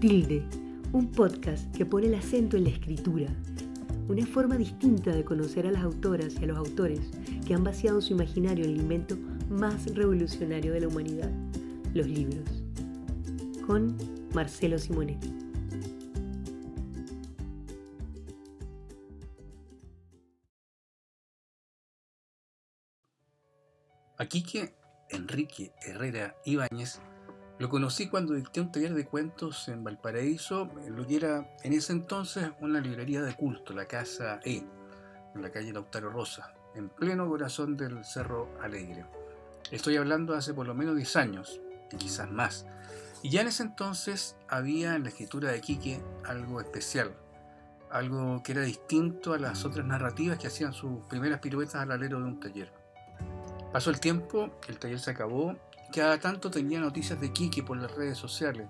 Tilde, un podcast que pone el acento en la escritura, una forma distinta de conocer a las autoras y a los autores que han vaciado su imaginario en el invento más revolucionario de la humanidad, los libros. Con Marcelo Simonetti. A Quique Enrique Herrera Ibáñez lo conocí cuando dicté un taller de cuentos en Valparaíso, lo que era en ese entonces una librería de culto, la Casa E, en la calle Lautaro Rosa, en pleno corazón del Cerro Alegre. Estoy hablando hace por lo menos 10 años, y quizás más. Y ya en ese entonces había en la escritura de Quique algo especial, algo que era distinto a las otras narrativas que hacían sus primeras piruetas al alero de un taller. Pasó el tiempo, el taller se acabó cada tanto tenía noticias de Quique por las redes sociales,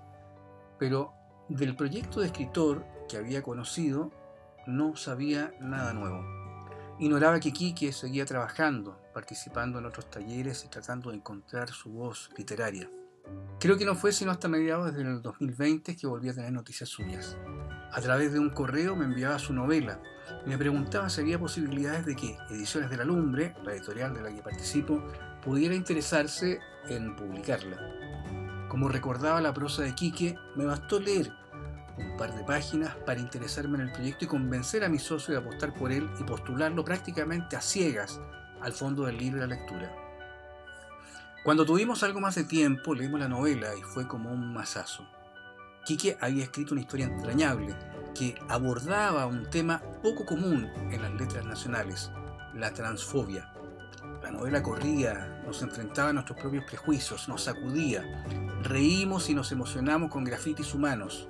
pero del proyecto de escritor que había conocido no sabía nada nuevo. Ignoraba que Quique seguía trabajando, participando en otros talleres y tratando de encontrar su voz literaria. Creo que no fue sino hasta mediados del 2020 que volví a tener noticias suyas. A través de un correo me enviaba su novela y me preguntaba si había posibilidades de que Ediciones de la Lumbre, la editorial de la que participo, pudiera interesarse en publicarla. Como recordaba la prosa de Quique, me bastó leer un par de páginas para interesarme en el proyecto y convencer a mi socio de apostar por él y postularlo prácticamente a ciegas al fondo del libro de la lectura. Cuando tuvimos algo más de tiempo, leímos la novela y fue como un masazo. Quique había escrito una historia entrañable que abordaba un tema poco común en las letras nacionales, la transfobia. La novela corría, nos enfrentaba a nuestros propios prejuicios, nos sacudía, reímos y nos emocionamos con grafitis humanos.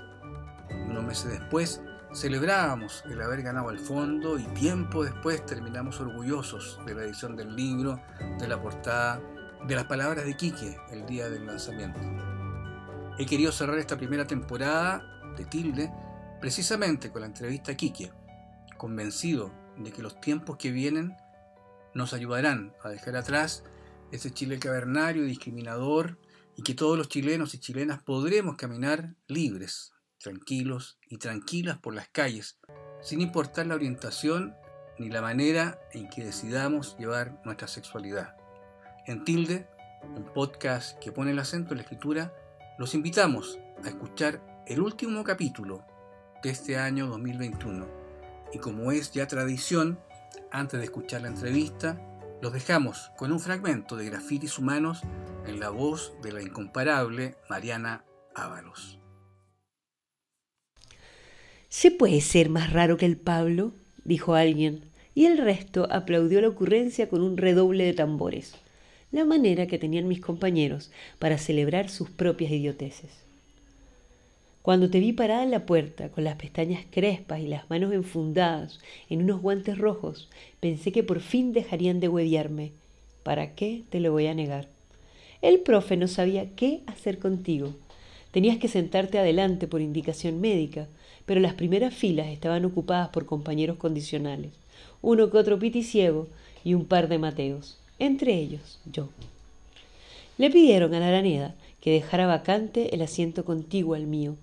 Unos meses después celebrábamos el haber ganado al fondo y tiempo después terminamos orgullosos de la edición del libro, de la portada, de las palabras de Quique el día del lanzamiento. He querido cerrar esta primera temporada de Tilde precisamente con la entrevista a Quique, convencido de que los tiempos que vienen nos ayudarán a dejar atrás ese Chile cavernario discriminador y que todos los chilenos y chilenas podremos caminar libres, tranquilos y tranquilas por las calles, sin importar la orientación ni la manera en que decidamos llevar nuestra sexualidad. En Tilde, un podcast que pone el acento en la escritura, los invitamos a escuchar el último capítulo de este año 2021. Y como es ya tradición, antes de escuchar la entrevista, los dejamos con un fragmento de Grafitis Humanos en la voz de la incomparable Mariana Ábalos. ¿Se puede ser más raro que el Pablo? dijo alguien, y el resto aplaudió la ocurrencia con un redoble de tambores, la manera que tenían mis compañeros para celebrar sus propias idioteces. Cuando te vi parada en la puerta, con las pestañas crespas y las manos enfundadas en unos guantes rojos, pensé que por fin dejarían de hueviarme. ¿Para qué te lo voy a negar? El profe no sabía qué hacer contigo. Tenías que sentarte adelante por indicación médica, pero las primeras filas estaban ocupadas por compañeros condicionales, uno que otro piticiego y un par de mateos, entre ellos yo. Le pidieron a la araneda que dejara vacante el asiento contiguo al mío,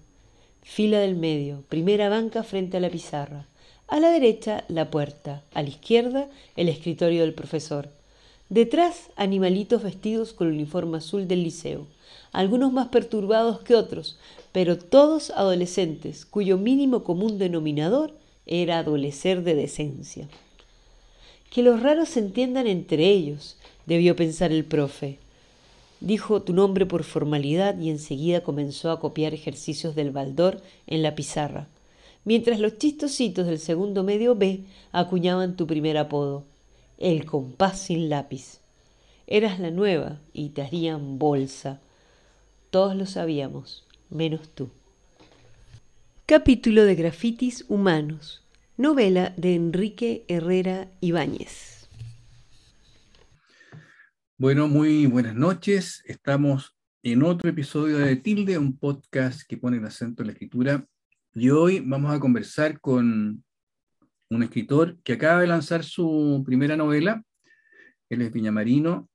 Fila del medio, primera banca frente a la pizarra. A la derecha, la puerta. A la izquierda, el escritorio del profesor. Detrás, animalitos vestidos con el uniforme azul del liceo. Algunos más perturbados que otros, pero todos adolescentes, cuyo mínimo común denominador era adolecer de decencia. Que los raros se entiendan entre ellos, debió pensar el profe. Dijo tu nombre por formalidad y enseguida comenzó a copiar ejercicios del baldor en la pizarra, mientras los chistositos del segundo medio B acuñaban tu primer apodo, el compás sin lápiz. Eras la nueva y te harían bolsa. Todos lo sabíamos, menos tú. Capítulo de Grafitis Humanos. Novela de Enrique Herrera Ibáñez. Bueno, muy buenas noches. Estamos en otro episodio de Tilde, un podcast que pone el acento en la escritura. Y hoy vamos a conversar con un escritor que acaba de lanzar su primera novela. Él es Viñamarino,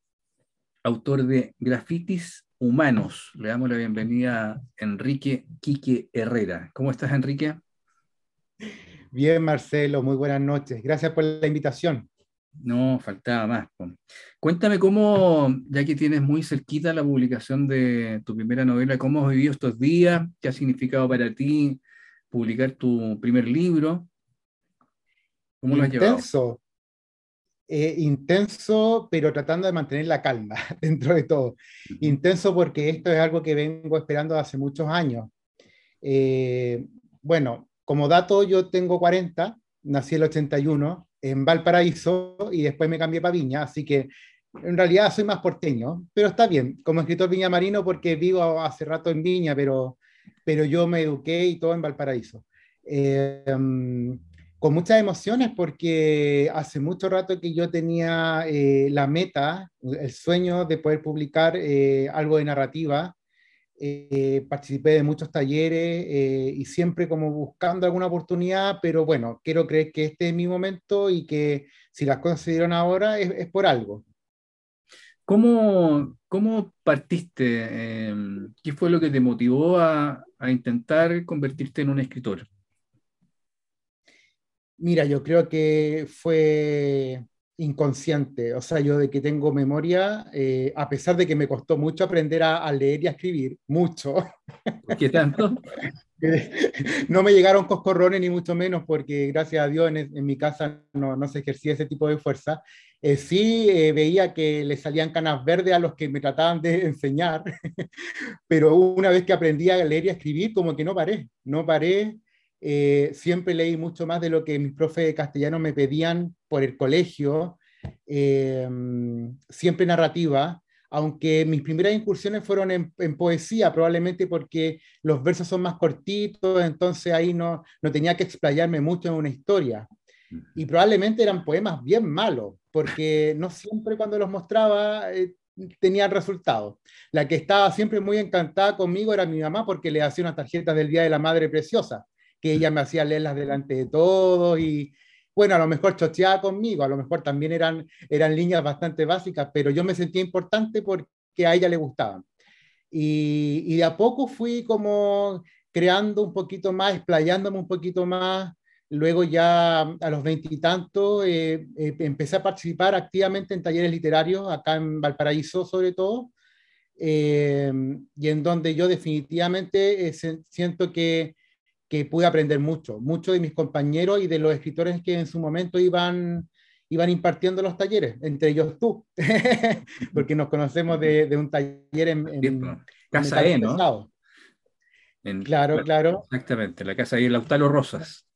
autor de Grafitis humanos. Le damos la bienvenida a Enrique Quique Herrera. ¿Cómo estás, Enrique? Bien, Marcelo, muy buenas noches. Gracias por la invitación. No, faltaba más. Cuéntame cómo, ya que tienes muy cerquita la publicación de tu primera novela, cómo has vivido estos días, qué ha significado para ti publicar tu primer libro. ¿Cómo lo has intenso, eh, intenso, pero tratando de mantener la calma dentro de todo. Intenso porque esto es algo que vengo esperando hace muchos años. Eh, bueno, como dato, yo tengo 40, nací el 81 en Valparaíso y después me cambié para Viña, así que en realidad soy más porteño, pero está bien, como escritor Viña Marino porque vivo hace rato en Viña, pero, pero yo me eduqué y todo en Valparaíso. Eh, con muchas emociones porque hace mucho rato que yo tenía eh, la meta, el sueño de poder publicar eh, algo de narrativa. Eh, participé de muchos talleres y siempre como buscando alguna oportunidad, pero bueno, quiero creer que este es mi momento y que si las cosas se dieron ahora es, por algo. ¿Cómo, cómo partiste? Em, ¿Qué fue lo que te motivó a, a intentar convertirte en un escritor? Mira, yo creo que fue inconsciente, o sea, yo de que tengo memoria, eh, a pesar de que me costó mucho aprender a, leer y a escribir, mucho. ¿Qué tanto? no me llegaron coscorrones ni mucho menos porque gracias a Dios en, mi casa no, no, se ejercía ese tipo de fuerza. Eh, sí eh, veía que le salían canas verdes a los que me trataban de enseñar, pero una vez que aprendí a leer y a escribir, como que no paré, no paré eh, siempre leí mucho más de lo que mis profes de castellano me pedían por el colegio, eh, siempre narrativa, aunque mis primeras incursiones fueron en, poesía, probablemente porque los versos son más cortitos, entonces ahí no, no tenía que explayarme mucho en una historia. Y probablemente eran poemas bien malos, porque no siempre cuando los mostraba eh, tenían resultados. La que estaba siempre muy encantada conmigo era mi mamá porque le hacía unas tarjetas del Día de la Madre Preciosa que ella me hacía leerlas delante de todos y bueno, a lo mejor chocheaba conmigo, a lo mejor también eran, eran líneas bastante básicas, pero yo me sentía importante porque a ella le gustaban. Y, y de a poco fui como creando un poquito más, explayándome un poquito más. Luego ya a los veintitantos eh, eh, empecé a participar activamente en talleres literarios, acá en Valparaíso sobre todo, eh, y en donde yo definitivamente siento que que pude aprender mucho, mucho de mis compañeros y de los escritores que en su momento iban, iban impartiendo los talleres, entre ellos tú, porque nos conocemos de, de un taller en, en Casa E, ¿no? claro, claro. Exactamente, la casa E, Lautaro Rosas.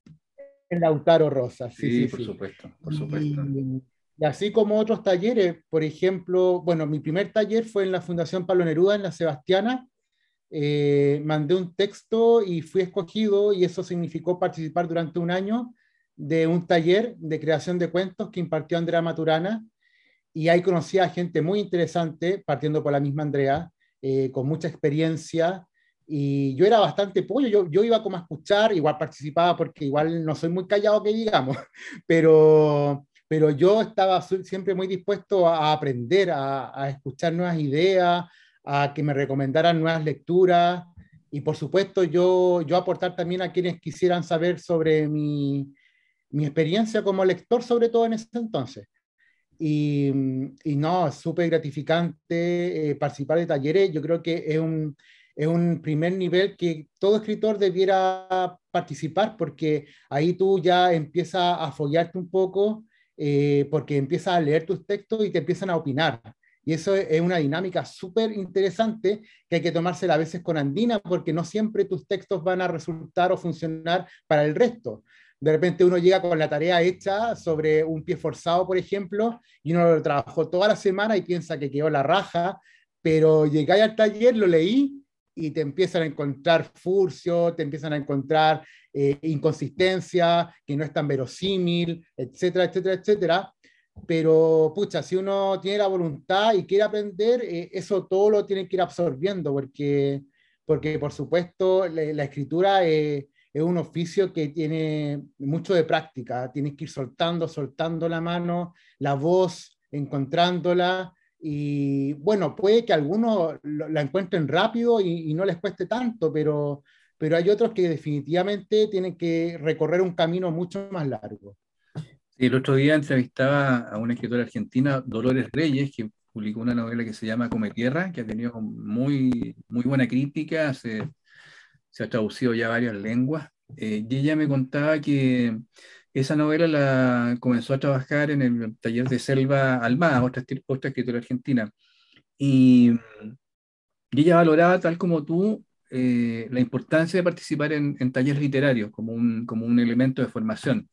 En Lautaro Rosas, sí, sí, por supuesto, por supuesto. Y, así como otros talleres, por ejemplo, bueno, mi primer taller fue en la Fundación Pablo Neruda, en la Sebastiana, eh, mandé un texto y fui escogido y eso significó participar durante un año de un taller de creación de cuentos que impartió Andrea Maturana. Y ahí conocí a gente muy interesante, partiendo por la misma Andrea, eh, con mucha experiencia. Y yo era bastante pollo, yo, yo iba como a escuchar, igual participaba porque igual no soy muy callado que digamos, pero, pero yo estaba siempre muy dispuesto a aprender, a, a escuchar nuevas ideas, a que me recomendaran nuevas lecturas y por supuesto yo, yo aportar también a quienes quisieran saber sobre mi, mi experiencia como lector, sobre todo en ese entonces. Y, y no, súper gratificante eh, participar de talleres. Yo creo que es un, es un primer nivel que todo escritor debiera participar porque ahí tú ya empiezas a follarte un poco eh, porque empiezas a leer tus textos y te empiezan a opinar. Y eso es una dinámica súper interesante que hay que tomársela a veces con andina porque no siempre tus textos van a resultar o funcionar para el resto. De repente uno llega con la tarea hecha sobre un pie forzado, por ejemplo, y uno lo trabajó toda la semana y piensa que quedó la raja, pero llegáis al taller, lo leí y te empiezan a encontrar furcio, te empiezan a encontrar eh, que no es tan verosímil, etcétera, etcétera, etcétera pero pucha, si uno tiene la voluntad y quiere aprender, eh, eso todo lo tiene que ir absorbiendo, porque, porque por supuesto la, escritura es un oficio que tiene mucho de práctica, tienes que ir soltando, soltando la mano, la voz, encontrándola, Y bueno, puede que algunos la encuentren rápido y, no les cueste tanto, pero, pero hay otros que definitivamente tienen que recorrer un camino mucho más largo. El otro día entrevistaba a una escritora argentina, Dolores Reyes, que publicó una novela que se llama Come Tierra, que ha tenido muy, muy buena crítica, se, se ha traducido ya varias lenguas. Eh, y ella me contaba que esa novela la comenzó a trabajar en el taller de Selva Almada, otra, otra escritora argentina. Y, ella valoraba, tal como tú, eh, la importancia de participar en, en, talleres literarios como un, como un elemento de formación.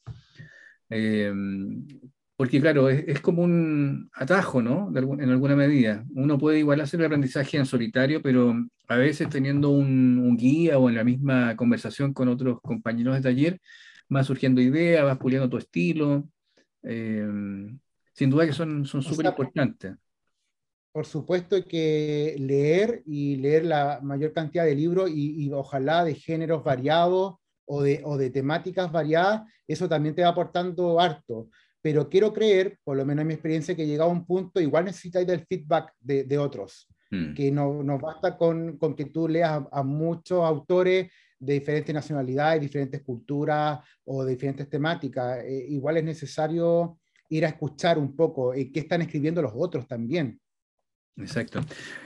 Eh, porque claro, es, como un atajo, ¿no? en alguna medida. Uno puede igual hacer el aprendizaje en solitario, pero a veces teniendo un, guía o en la misma conversación con otros compañeros de taller, vas surgiendo ideas, vas puliendo tu estilo. Eh, sin duda que son súper importantes. Por supuesto que leer y leer la mayor cantidad de libros y, ojalá de géneros variados o de, o de temáticas variadas, eso también te va aportando harto pero quiero creer, por lo menos en mi experiencia, que llegado a un punto, igual necesitáis del feedback de, de otros, mm. que no, no basta con, con, que tú leas a, muchos autores de diferentes nacionalidades, diferentes culturas o de diferentes temáticas. Eh, igual es necesario ir a escuchar un poco eh, qué están escribiendo los otros también. Exacto.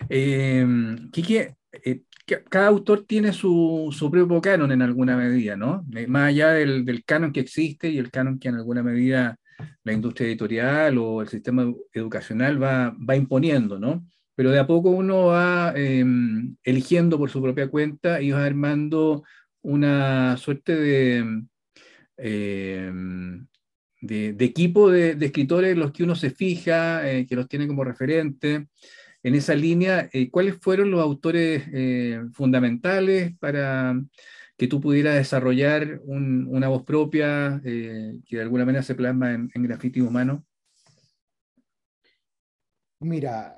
Eh, Quique, eh, cada autor tiene su, su, propio canon en alguna medida, ¿no? más allá del, del, canon que existe y el canon que en alguna medida la industria editorial o el sistema educacional va, va imponiendo, ¿no? Pero de a poco uno va em, eligiendo por su propia cuenta y va armando una suerte de, em, de, equipo de, escritores en los que uno se fija, eh, que los tiene como referente. En esa línea, eh, ¿cuáles fueron los autores eh, fundamentales para que tú pudieras desarrollar una voz propia eh, que de alguna manera se plasma en, en grafiti humano? Mira,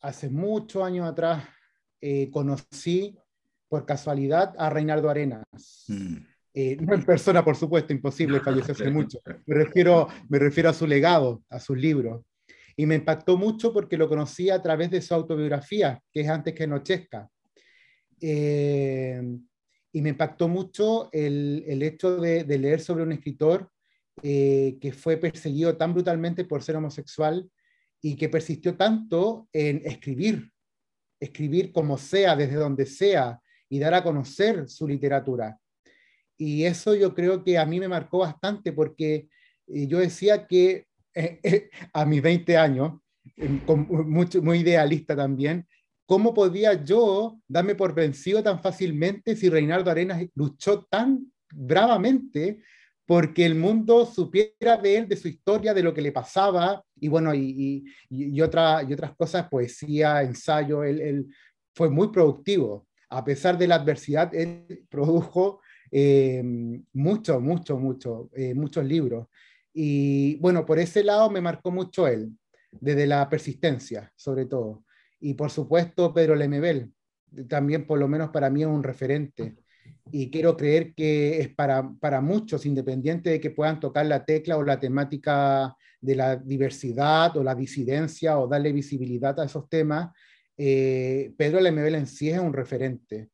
hace muchos años atrás conocí por casualidad a Reinaldo Arenas. Mm. no en persona, por supuesto, imposible, falleció hace mucho. Me refiero, me refiero a su legado, a sus libros. Y me impactó mucho porque lo conocí a través de su autobiografía, que es Antes que Nochesca. Eh, y me impactó mucho el, el hecho de, de, leer sobre un escritor eh, que fue perseguido tan brutalmente por ser homosexual y que persistió tanto en escribir, escribir como sea, desde donde sea, y dar a conocer su literatura. Y eso yo creo que a mí me marcó bastante porque eh, yo decía que a mis 20 años, mucho, muy idealista también, ¿Cómo podía yo darme por vencido tan fácilmente si Reinaldo Arenas luchó tan bravamente porque el mundo supiera de él, de su historia, de lo que le pasaba, y bueno, y, y, y otras cosas, poesía, ensayo, él, fue muy productivo. A pesar de la adversidad, él produjo eh, mucho, mucho, mucho, eh, muchos libros. Y bueno, por ese lado me marcó mucho él, desde la persistencia, sobre todo y por supuesto Pedro Lemebel, también por lo menos para mí es un referente. Y quiero creer que es para, para muchos, independiente de que puedan tocar la tecla o la temática de la diversidad o la disidencia o darle visibilidad a esos temas, eh, Pedro Lemebel en sí es un referente,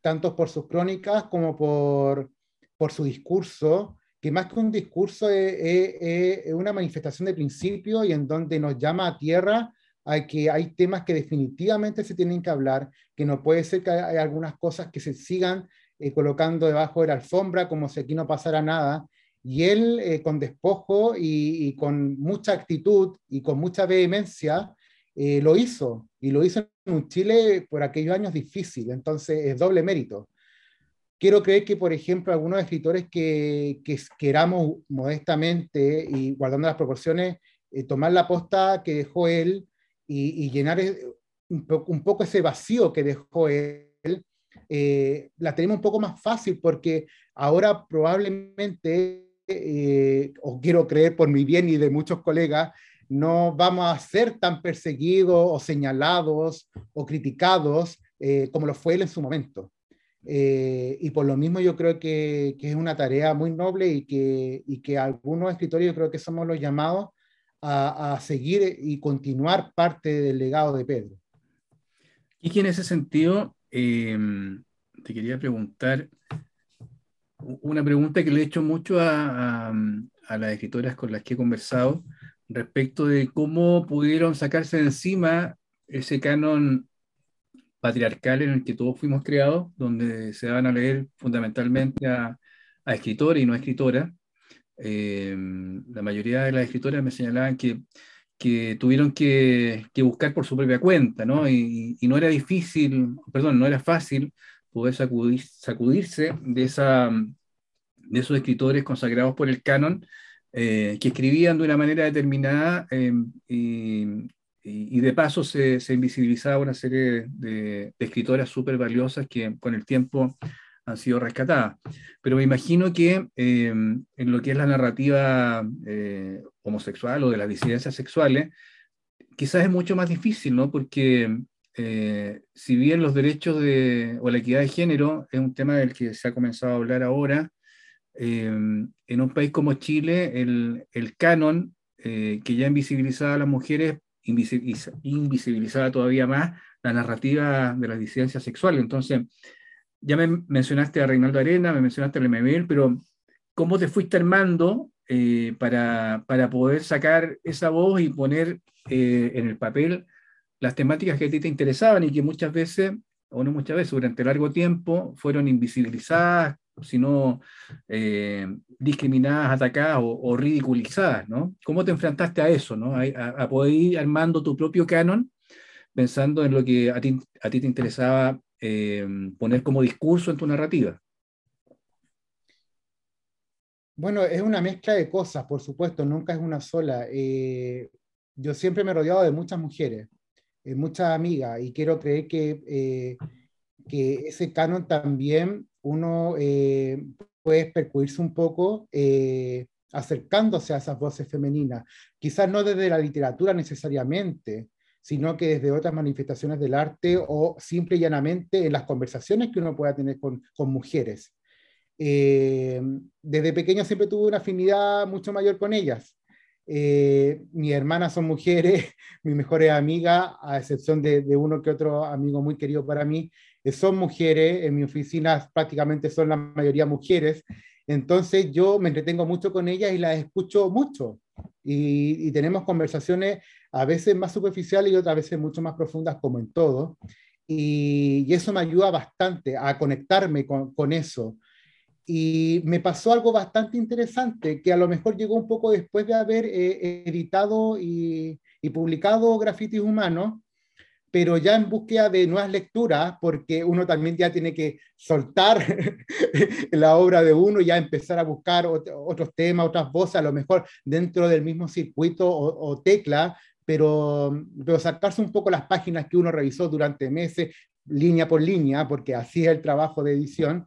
tanto por sus crónicas como por, por su discurso, que más que un discurso es, una manifestación de principio y en donde nos llama a tierra hay, que, hay temas que definitivamente se tienen que hablar, que no puede ser que hay algunas cosas que se sigan eh, colocando debajo de la alfombra como si aquí no pasara nada. Y él, eh, con despojo y, con mucha actitud y con mucha vehemencia, eh, lo hizo. Y lo hizo en un Chile por aquellos años difícil. Entonces, es doble mérito. Quiero creer que, por ejemplo, algunos escritores que, que queramos modestamente y guardando las proporciones, tomar la posta que dejó él y, llenar un, poco ese vacío que dejó él, eh, la tenemos un poco más fácil porque ahora probablemente, eh, o quiero creer por mi bien y de muchos colegas, no vamos a ser tan perseguidos o señalados o criticados eh, como lo fue él en su momento. Y por lo mismo yo creo que, que, es una tarea muy noble y que, y que algunos escritores yo creo que somos los llamados a, seguir y continuar parte del legado de Pedro. Y que en ese sentido, em, te quería preguntar una pregunta que le he hecho mucho a, a, las escritoras con las que he conversado respecto de cómo pudieron sacarse de encima ese canon patriarcal en el que todos fuimos creados, donde se van a leer fundamentalmente a, escritores y no escritoras. Eh, la mayoría de las escritoras me señalaban que, tuvieron que, buscar por su propia cuenta, ¿no? Y, no era difícil, perdón, no era fácil poder sacudirse de, esos escritores consagrados por el canon, eh, que escribían de una manera determinada eh, y, de paso se, se, invisibilizaba una serie de, de escritoras súper valiosas que con el tiempo han sido rescatadas. Pero me imagino que eh, en lo que es la narrativa eh, homosexual o de las disidencias sexuales, quizás es mucho más difícil, ¿no? Porque eh, si bien los derechos de, o la equidad de género es un tema del que se ha comenzado a hablar ahora, en un país como Chile, el, el canon que ya invisibilizaba a las mujeres invisibilizaba todavía más la narrativa de las disidencias sexuales. Entonces, ya me mencionaste a Reinaldo Arena, me mencionaste a Lemebel, pero ¿cómo te fuiste armando eh, para, para, poder sacar esa voz y poner eh, en el papel las temáticas que a ti te interesaban y que muchas veces, o no muchas veces, durante largo tiempo fueron invisibilizadas, sino eh, discriminadas, atacadas o, ridiculizadas, ¿no? ¿Cómo te enfrentaste a eso, ¿no? A, a, poder ir armando tu propio canon, pensando en lo que a ti, a ti te interesaba eh, poner como discurso en tu narrativa? Bueno, es una mezcla de cosas, por supuesto, nunca es una sola. Eh, yo siempre me he rodeado de muchas mujeres, eh, muchas amigas, y quiero creer que, que ese canon también uno puede percuirse un poco acercándose a esas voces femeninas, quizás no desde la literatura necesariamente, sino que desde otras manifestaciones del arte o simple y llanamente en las conversaciones que uno pueda tener con, mujeres. Eh, desde pequeño siempre tuve una afinidad mucho mayor con ellas. Eh, mis hermanas son mujeres, mis mejores amigas, a excepción de, de, uno que otro amigo muy querido para mí, eh, son mujeres, en mi oficina prácticamente son la mayoría mujeres, entonces yo me entretengo mucho con ellas y las escucho mucho. Y, y tenemos conversaciones a veces más superficiales y otras veces mucho más profundas, como en todo. Y, y eso me ayuda bastante a conectarme con, con, eso. Y me pasó algo bastante interesante, que a lo mejor llegó un poco después de haber eh, editado y, y publicado Grafitis Humanos, pero ya en búsqueda de nuevas lecturas, porque uno también ya tiene que soltar la obra de uno y ya empezar a buscar otros temas, otras voces, a lo mejor dentro del mismo circuito o, o tecla, pero, pero sacarse un poco las páginas que uno revisó durante meses, línea por línea, porque así es el trabajo de edición.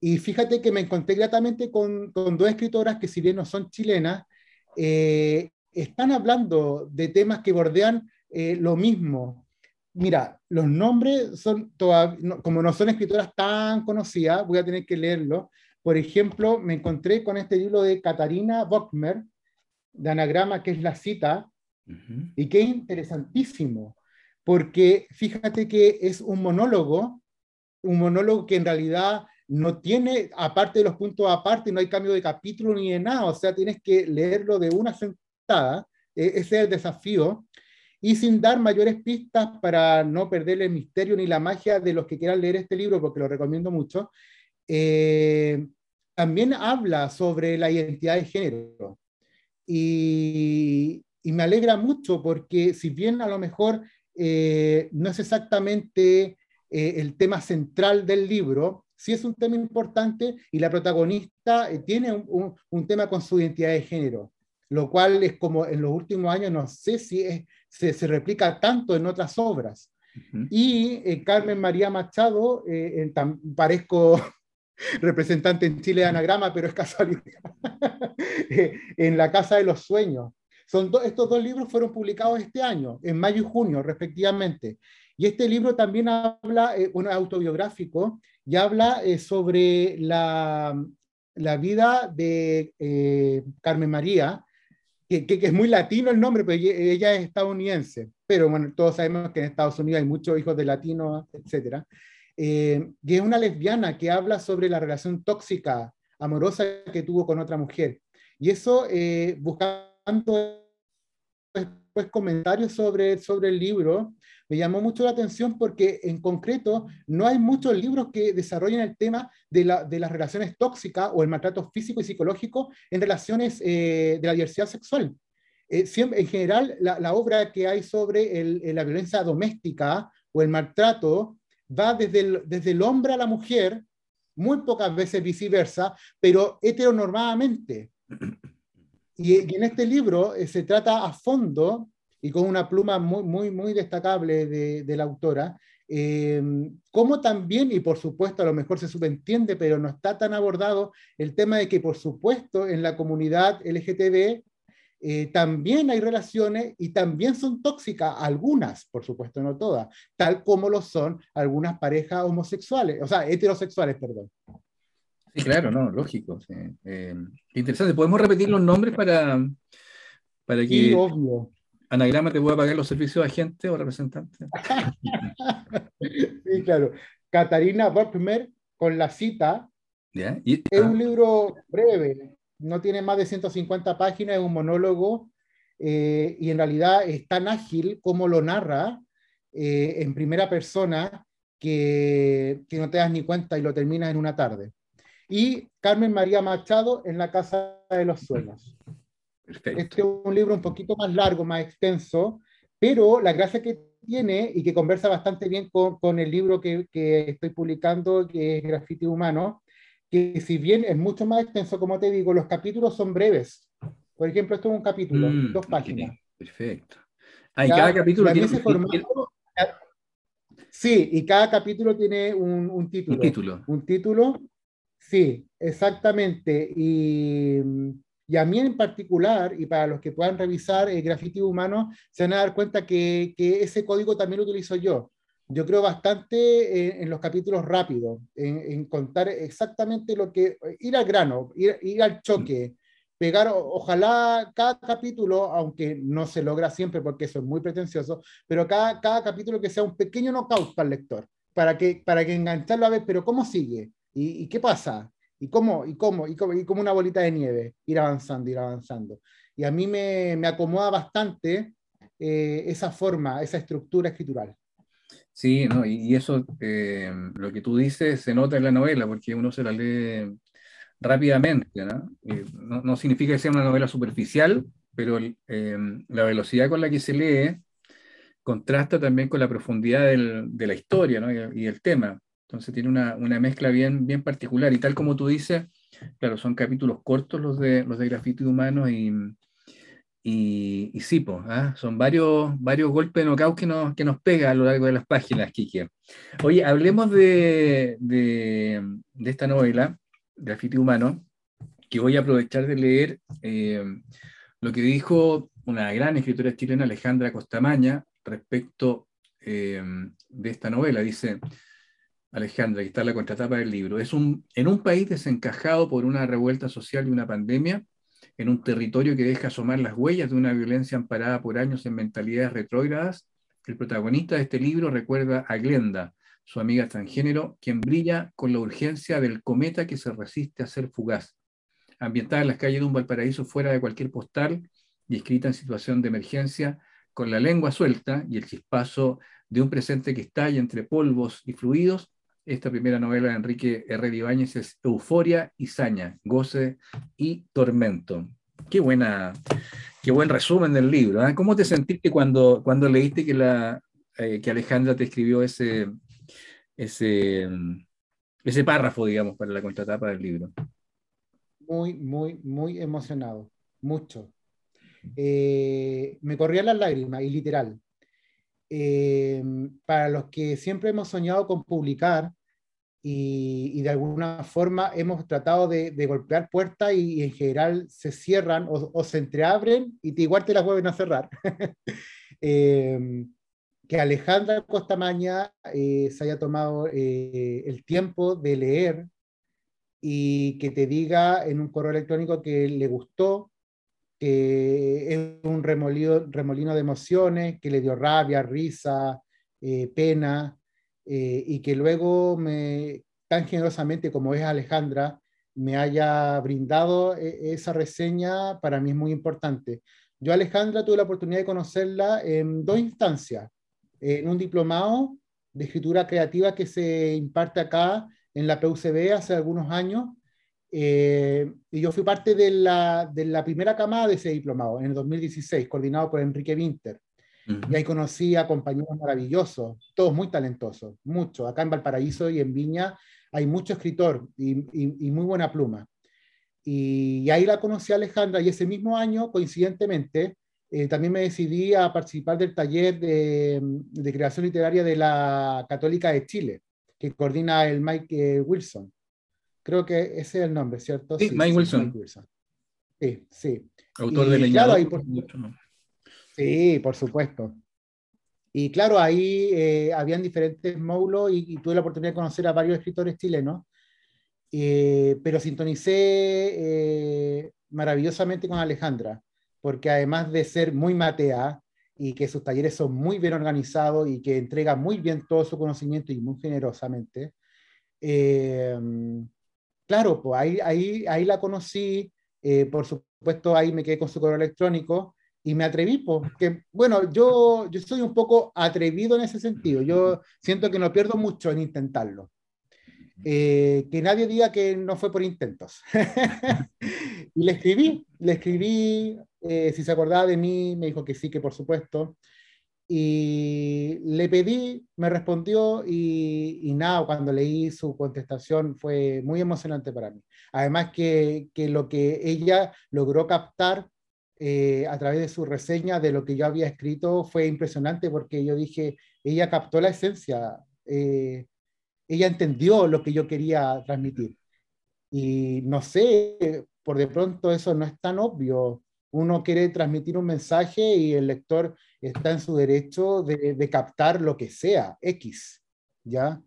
Y fíjate que me encontré gratamente con, con dos escritoras que si bien no son chilenas, eh, están hablando de temas que bordean eh, lo mismo. Mira, los nombres son todavía, como no son escritoras tan conocidas, voy a tener que leerlo. Por ejemplo, me encontré con este libro de Katarina Bockmer, de Anagrama, que es la cita, y qué interesantísimo, porque fíjate que es un monólogo, un monólogo que en realidad no tiene, aparte de los puntos aparte, no hay cambio de capítulo ni de nada, o sea, tienes que leerlo de una sentada, e, ese es el desafío, y sin dar mayores pistas para no perder el misterio ni la magia de los que quieran leer este libro, porque lo recomiendo mucho, eh, también habla sobre la identidad de género. Y, y me alegra mucho porque si bien a lo mejor eh, no es exactamente eh, el tema central del libro, sí es un tema importante y la protagonista eh, tiene un, un, tema con su identidad de género, lo cual es como en los últimos años, no sé si es, se, se, replica tanto en otras obras. Uh -huh. Y Carmen María Machado, parezco representante en Chile de Anagrama, pero es casualidad, en La Casa de los Sueños son do, estos dos libros fueron publicados este año, en mayo y junio, respectivamente. Y este libro también habla, eh, bueno, autobiográfico, y habla eh, sobre la, la, vida de eh, Carmen María, que, es muy latino el nombre, pero ella, es estadounidense. Pero bueno, todos sabemos que en Estados Unidos hay muchos hijos de latinos, etc. Eh, y es una lesbiana que habla sobre la relación tóxica, amorosa que tuvo con otra mujer. Y eso, eh, buscando después comentarios sobre, sobre el libro, me llamó mucho la atención porque en concreto no hay muchos libros que desarrollen el tema de, la, de las relaciones tóxicas o el maltrato físico y psicológico en relaciones eh, de la diversidad sexual. Eh, siempre, en general, la, la, obra que hay sobre el, la violencia doméstica o el maltrato va desde el, desde el hombre a la mujer, muy pocas veces viceversa, pero heteronormadamente. Y, en este libro eh, se trata a fondo y con una pluma muy, muy, muy destacable de, de la autora, eh, como también, y por supuesto a lo mejor se subentiende, pero no está tan abordado, el tema de que por supuesto en la comunidad LGTB eh, también hay relaciones y también son tóxicas, algunas, por supuesto no todas, tal como lo son algunas parejas homosexuales, o sea, heterosexuales, perdón. Sí, claro, no, lógico. Eh, interesante. ¿Podemos repetir los nombres para, para que... Sí, obvio. Anagrama te voy a pagar los servicios de agente o representante. sí, claro. Catarina Borkmer con la cita. ¿Ya? es ah. un libro breve, no tiene más de 150 páginas, es un monólogo eh, y en realidad es tan ágil como lo narra eh, en primera persona que, que, no te das ni cuenta y lo terminas en una tarde. Y Carmen María Machado en La Casa de los Sueños. Este es un libro un poquito más largo, más extenso, pero la gracia que tiene y que conversa bastante bien con, con el libro que, que, estoy publicando, que es Grafiti Humano, que si bien es mucho más extenso, como te digo, los capítulos son breves. Por ejemplo, esto es un capítulo, mm, dos páginas. Perfecto. Ah, y cada, capítulo tiene un formato, Sí, y cada capítulo tiene un, un título. Un título. Un título, sí, exactamente. Y y a mí en particular, y para los que puedan revisar el graffiti humano, se van a dar cuenta que, ese código también lo utilizo yo. Yo creo bastante en, los capítulos rápidos, en, contar exactamente lo que, ir al grano, ir, ir al choque, pegar, ojalá cada capítulo, aunque no se logra siempre porque eso es muy pretencioso, pero cada, cada capítulo que sea un pequeño knockout para el lector, para que, para que engancharlo a ver, pero ¿cómo sigue? ¿Y, y qué pasa? ¿Y cómo? ¿Y cómo? ¿Y cómo? Y como una bolita de nieve, ir avanzando, ir avanzando. Y a mí me, me acomoda bastante eh, esa forma, esa estructura escritural. Sí, no, y, eso, eh, lo que tú dices, se nota en la novela, porque uno se la lee rápidamente, ¿no? no, no, significa que sea una novela superficial, pero eh, la velocidad con la que se lee contrasta también con la profundidad del, de la historia ¿no? y, y, el tema. Entonces tiene una, una, mezcla bien, bien particular. Y tal como tú dices, claro, son capítulos cortos los de, los de grafiti humano y, y, y sí, ¿ah? son varios, varios golpes de knockout que nos, que nos pega a lo largo de las páginas, Kike. Oye, hablemos de, de, de esta novela, Grafiti Humano, que voy a aprovechar de leer eh, lo que dijo una gran escritora chilena, Alejandra Costamaña, respecto eh, de esta novela. Dice, Alejandra, aquí está la contratapa del libro. Es un, en un país desencajado por una revuelta social y una pandemia, en un territorio que deja asomar las huellas de una violencia amparada por años en mentalidades retrógradas, el protagonista de este libro recuerda a Glenda, su amiga transgénero, quien brilla con la urgencia del cometa que se resiste a ser fugaz. Ambientada en las calles de un Valparaíso fuera de cualquier postal y escrita en situación de emergencia, con la lengua suelta y el chispazo de un presente que estalla entre polvos y fluidos, esta primera novela de Enrique R. Ibáñez es Euforia y Saña, Goce y Tormento. Qué buena, qué buen resumen del libro. ¿eh? ¿Cómo te sentiste cuando, cuando leíste que, la, eh, que Alejandra te escribió ese, ese, ese párrafo, digamos, para la contratapa del libro? Muy, muy, muy emocionado. Mucho. Eh, me corrían las lágrimas, y literal. Eh, para los que siempre hemos soñado con publicar y, de alguna forma hemos tratado de, golpear puertas y, en general se cierran o, se entreabren y te, igual te las vuelven a cerrar. Eh, que Alejandra Costamaña eh, se haya tomado el tiempo de leer y que te diga en un correo electrónico que le gustó, que remolino, de emociones, que le dio rabia, risa, eh, pena, eh, y que luego tan generosamente como es Alejandra, me haya brindado e, esa reseña, para mí es muy importante. Yo, Alejandra, tuve la oportunidad de conocerla en dos instancias. En un diplomado de escritura creativa que se imparte acá en la PUCB hace algunos años. Eh, y yo fui parte de la, de la primera camada de ese diplomado en el 2016, coordinado por Enrique Winter. Y ahí conocí a compañeros maravillosos, todos muy talentosos, mucho. Acá en Valparaíso y en Viña hay mucho escritor y, y, muy buena pluma. Y, ahí la conocí a Alejandra y ese mismo año, coincidentemente, eh, también me decidí a participar del taller de, de, creación literaria de la Católica de Chile, que coordina el Mike eh, Wilson. Creo que ese es el nombre, ¿cierto? Sí, Mike, Wilson. Sí, sí. Autor de Leñador. Sí, por supuesto. Y claro, ahí eh, habían diferentes módulos y, tuve la oportunidad de conocer a varios escritores chilenos, eh, pero sintonicé eh, maravillosamente con Alejandra, porque además de ser muy matea y que sus talleres son muy bien organizados y que entrega muy bien todo su conocimiento y muy generosamente, claro, pues ahí, ahí, ahí la conocí, por supuesto ahí me quedé con su correo electrónico y me atreví, porque, bueno, yo, yo soy un poco atrevido en ese sentido. Yo siento que no pierdo mucho en intentarlo. Eh, que nadie diga que no fue por intentos. y le escribí, le escribí, eh, si se acordaba de mí, me dijo que sí, que por supuesto. Y le pedí, me respondió y, y nada, cuando leí su contestación fue muy emocionante para mí. Además que, que lo que ella logró captar eh, a través de su reseña de lo que yo había escrito fue impresionante porque yo dije, ella captó la esencia, eh, ella entendió lo que yo quería transmitir. Y no sé, por de pronto eso no es tan obvio. Uno quiere transmitir un mensaje y el lector está en su derecho de, captar lo que sea, X, ¿ya?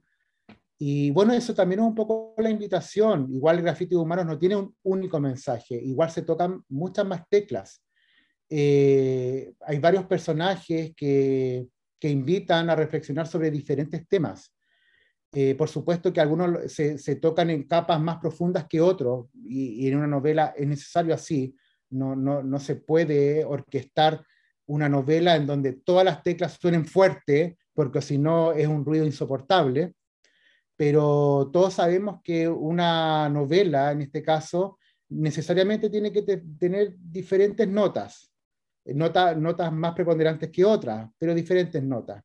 Y bueno, eso también es un poco la invitación. Igual el grafiti humanos no tiene un único mensaje, igual se tocan muchas más teclas. Eh, hay varios personajes que, que, invitan a reflexionar sobre diferentes temas. Eh, por supuesto que algunos se, se, tocan en capas más profundas que otros, y, en una novela es necesario así. No, no, no se puede orquestar una novela en donde todas las teclas suenen fuerte, porque si no es un ruido insoportable. Pero todos sabemos que una novela, en este caso, necesariamente tiene que tener diferentes notas notas, notas más preponderantes que otras, pero diferentes notas.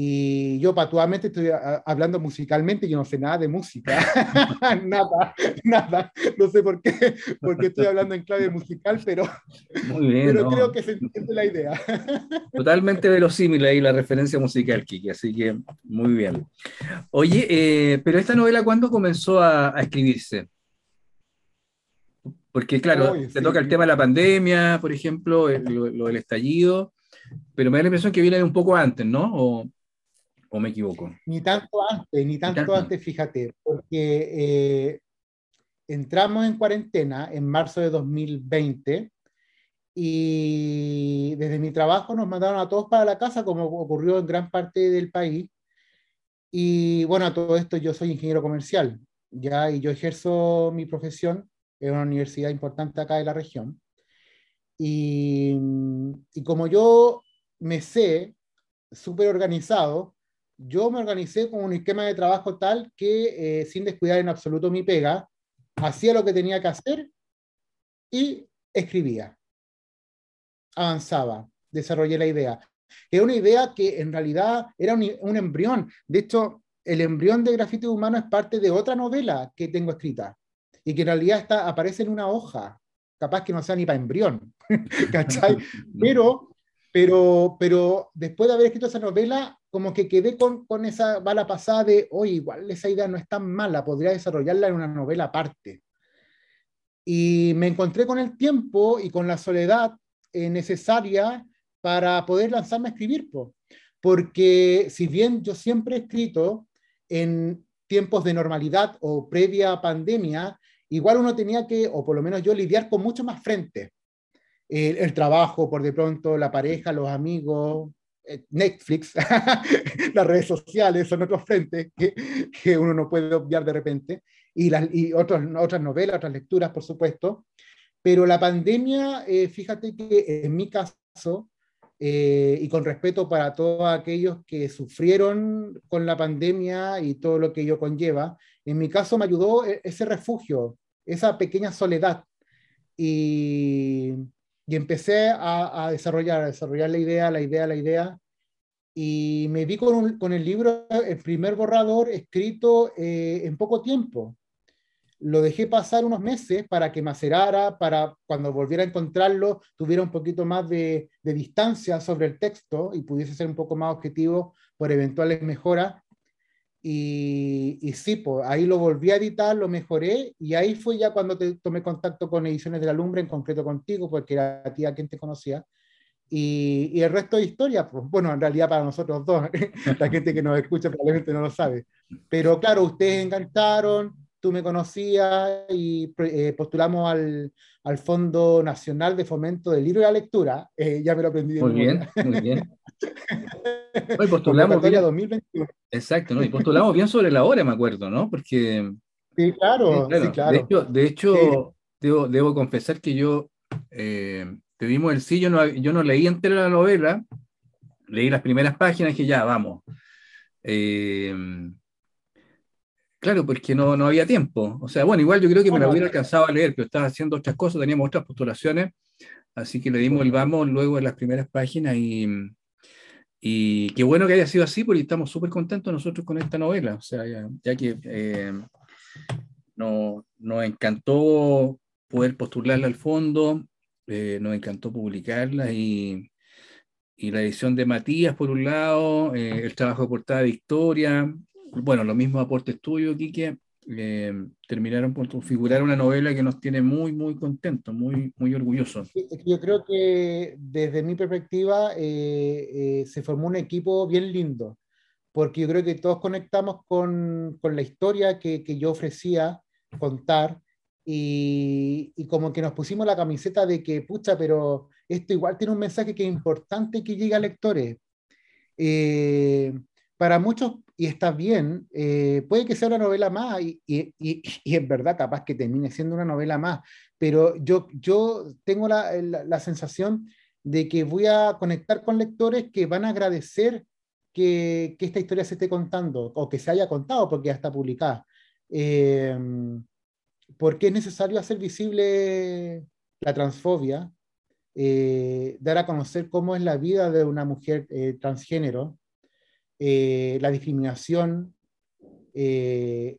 Y yo patuamente estoy hablando musicalmente, yo no sé nada de música, nada, nada, no sé por qué, porque estoy hablando en clave musical, pero, pero creo que se entiende la idea. Totalmente verosímil ahí la referencia musical, Kiki, así que muy bien. Oye, eh, pero esta novela, ¿cuándo comenzó a, a escribirse? Porque, claro, se toca el tema de la pandemia, por ejemplo, lo, del estallido, pero me da la impresión que viene un poco antes, ¿no? ¿O, o me equivoco? Ni tanto antes, ni tanto, antes, fíjate, porque eh, entramos en cuarentena en marzo de 2020 y desde mi trabajo nos mandaron a todos para la casa, como ocurrió en gran parte del país. Y bueno, a todo esto yo soy ingeniero comercial, ya, y yo ejerzo mi profesión es una universidad importante acá de la región. Y, y como yo me sé súper organizado, yo me organicé con un esquema de trabajo tal que, eh, sin descuidar en absoluto mi pega, hacía lo que tenía que hacer y escribía. Avanzaba, desarrollé la idea. Era una idea que en realidad era un, un embrión. De hecho, el embrión de grafiti humano es parte de otra novela que tengo escrita y que en realidad está, aparece en una hoja, capaz que no sea ni para embrión, ¿cachai? Pero, pero, pero después de haber escrito esa novela, como que quedé con, con esa bala pasada de, oye, igual esa idea no es tan mala, podría desarrollarla en una novela aparte. Y me encontré con el tiempo y con la soledad eh, necesaria para poder lanzarme a escribir, porque si bien yo siempre he escrito en tiempos de normalidad o previa pandemia, igual uno tenía que, o por lo menos yo, lidiar con mucho más frente. El, trabajo, por de pronto, la pareja, los amigos, eh, Netflix, las redes sociales son otros frentes que, que, uno no puede obviar de repente, y, las, y otras, otras novelas, otras lecturas, por supuesto. Pero la pandemia, eh, fíjate que en mi caso, eh, y con respeto para todos aquellos que sufrieron con la pandemia y todo lo que ello conlleva, en mi caso me ayudó e, ese refugio, esa pequeña soledad. Y, y empecé a, desarrollar, a desarrollar la idea, la idea, la idea. Y me vi con, un, con el libro, el primer borrador escrito eh, en poco tiempo. Lo dejé pasar unos meses para que macerara, para cuando volviera a encontrarlo tuviera un poquito más de, de distancia sobre el texto y pudiese ser un poco más objetivo por eventuales mejoras. Y, y, sí, pues ahí lo volví a editar, lo mejoré y ahí fue ya cuando te, tomé contacto con Ediciones de la Lumbre, en concreto contigo, porque era a ti a quien te conocía. Y, y, el resto de historia, pues bueno, en realidad para nosotros dos, la gente que nos escucha probablemente no lo sabe. Pero claro, ustedes encantaron, tú me conocías y eh, postulamos al, al, Fondo Nacional de Fomento del Libro y la Lectura. Eh, ya me lo aprendí. Muy bien, muy bien. Hoy postulamos bien, 2021. Exacto, ¿no? y postulamos bien sobre la hora, me acuerdo, ¿no? Porque... Sí, claro, sí, claro. Sí, claro. De hecho, de hecho sí. debo, debo, confesar que yo, eh, te dimos el sí, yo no, yo no leí entera la novela, leí las primeras páginas y dije, ya, vamos. Eh, Claro, porque no, no había tiempo. O sea, bueno, igual yo creo que me la hubiera alcanzado a leer, pero estaba haciendo otras cosas, teníamos otras postulaciones, así que le dimos el vamos luego en las primeras páginas y, y qué bueno que haya sido así, porque estamos súper contentos nosotros con esta novela. O sea, ya, que eh, no, nos encantó poder postularla al fondo, eh, nos encantó publicarla y, y, la edición de Matías, por un lado, eh, el trabajo de portada de Victoria, bueno, los mismos aportes tuyos, Quique, eh, terminaron por configurar una novela que nos tiene muy, muy contentos, muy, muy orgullosos. Yo creo que desde mi perspectiva eh, eh, se formó un equipo bien lindo, porque yo creo que todos conectamos con, con la historia que, que, yo ofrecía contar y, y, como que nos pusimos la camiseta de que, pucha, pero esto igual tiene un mensaje que es importante que llegue a lectores. para muchos y está bien, eh, puede que sea una novela más y, y, y, y, en verdad capaz que termine siendo una novela más, pero yo, yo tengo la, la, sensación de que voy a conectar con lectores que van a agradecer que, que esta historia se esté contando o que se haya contado porque ya está publicada. Eh, porque es necesario hacer visible la transfobia, eh, dar a conocer cómo es la vida de una mujer eh, transgénero, eh, la discriminación, eh,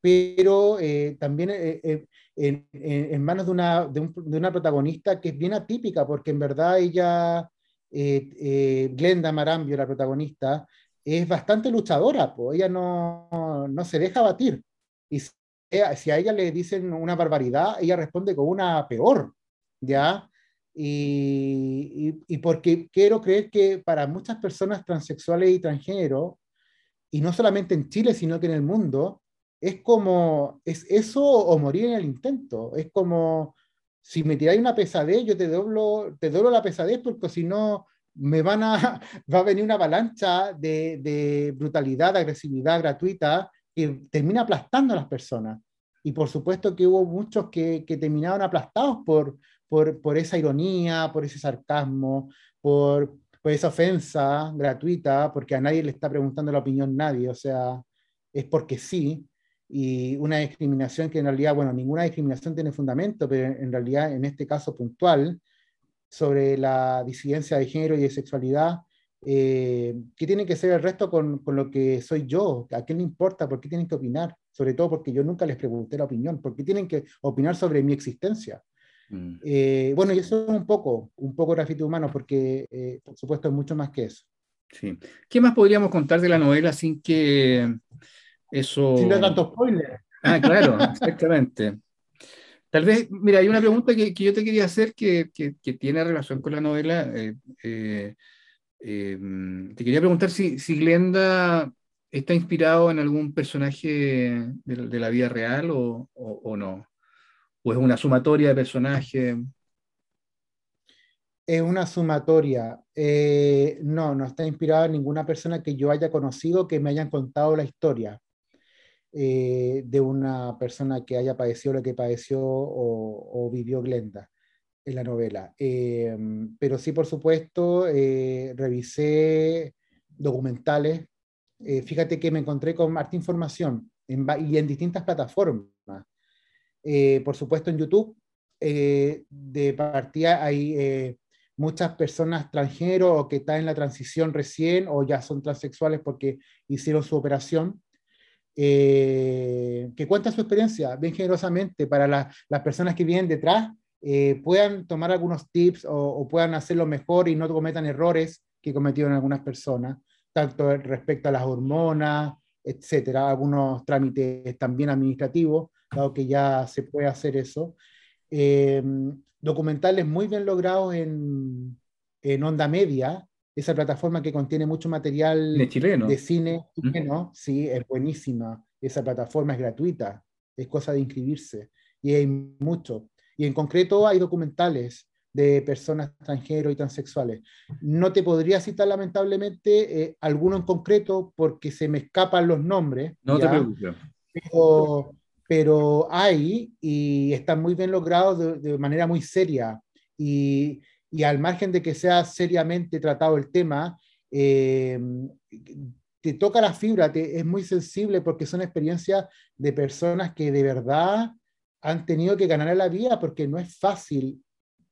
pero eh, también en, manos de una, de, un, de, una protagonista que es bien atípica, porque en verdad ella, Glenda Marambio, la protagonista, es bastante luchadora, pues ella no, no se deja batir. Y si a ella le dicen una barbaridad, ella responde con una peor, ¿ya? Y, y, y, porque quiero creer que para muchas personas transexuales y transgénero, y no solamente en Chile, sino que en el mundo, es como, es eso o morir en el intento. Es como, si me tiráis una pesadez, yo te doblo, te doblo la pesadez porque si no, me van a, va a venir una avalancha de, de brutalidad, de agresividad gratuita que termina aplastando a las personas. Y por supuesto que hubo muchos que, que terminaron aplastados por, por, por esa ironía, por ese sarcasmo, por, por esa ofensa gratuita, porque a nadie le está preguntando la opinión nadie, o sea, es porque sí, y una discriminación que en realidad, bueno, ninguna discriminación tiene fundamento, pero en realidad en este caso puntual, sobre la disidencia de género y de sexualidad, eh, ¿qué tiene que ser el resto con, con, lo que soy yo? ¿A quién le importa? ¿Por qué tienen que opinar? Sobre todo porque yo nunca les pregunté la opinión. ¿Por qué tienen que opinar sobre mi existencia? Mm. Eh, bueno, y eso es un poco, un poco grafito humano, porque eh, por supuesto es mucho más que eso. Sí. ¿Qué más podríamos contar de la novela sin que eso... Sin dar tanto spoiler. Ah, claro, exactamente. Tal vez, mira, hay una pregunta que, que yo te quería hacer que, que, que, tiene relación con la novela. Eh, eh, te quería preguntar si, si, Glenda está inspirado en algún personaje de, de la vida real o, o, o no. ¿O es una sumatoria de personajes? Es una sumatoria. Eh, no, no está inspirada en ninguna persona que yo haya conocido que me hayan contado la historia eh, de una persona que haya padecido lo que padeció o, vivió Glenda en la novela. Eh, pero sí, por supuesto, revisé documentales. fíjate que me encontré con harta información y en distintas plataformas. Por supuesto, en YouTube, de partida hay muchas personas transgénero o que están en la transición recién o ya son transexuales porque hicieron su operación, eh, que cuentan su experiencia bien generosamente para las personas que vienen detrás, eh, puedan tomar algunos tips o, puedan hacerlo mejor y no cometan errores que cometieron algunas personas, tanto respecto a las hormonas, etcétera, algunos trámites también administrativos, dado que ya se puede hacer eso. Eh, documentales muy bien logrados en, en Onda Media, esa plataforma que contiene mucho material de, chileno. de cine chileno, sí, es buenísima. Esa plataforma es gratuita, es cosa de inscribirse. Y hay mucho. Y en concreto hay documentales de personas extranjeros y transexuales. No te podría citar lamentablemente eh, alguno en concreto porque se me escapan los nombres. No te preocupes. Pero, pero hay y están muy bien logrados de, manera muy seria. Y, y, al margen de que sea seriamente tratado el tema, eh, te toca la fibra, te, es muy sensible porque son experiencias de personas que de verdad han tenido que ganar la vida porque no es fácil,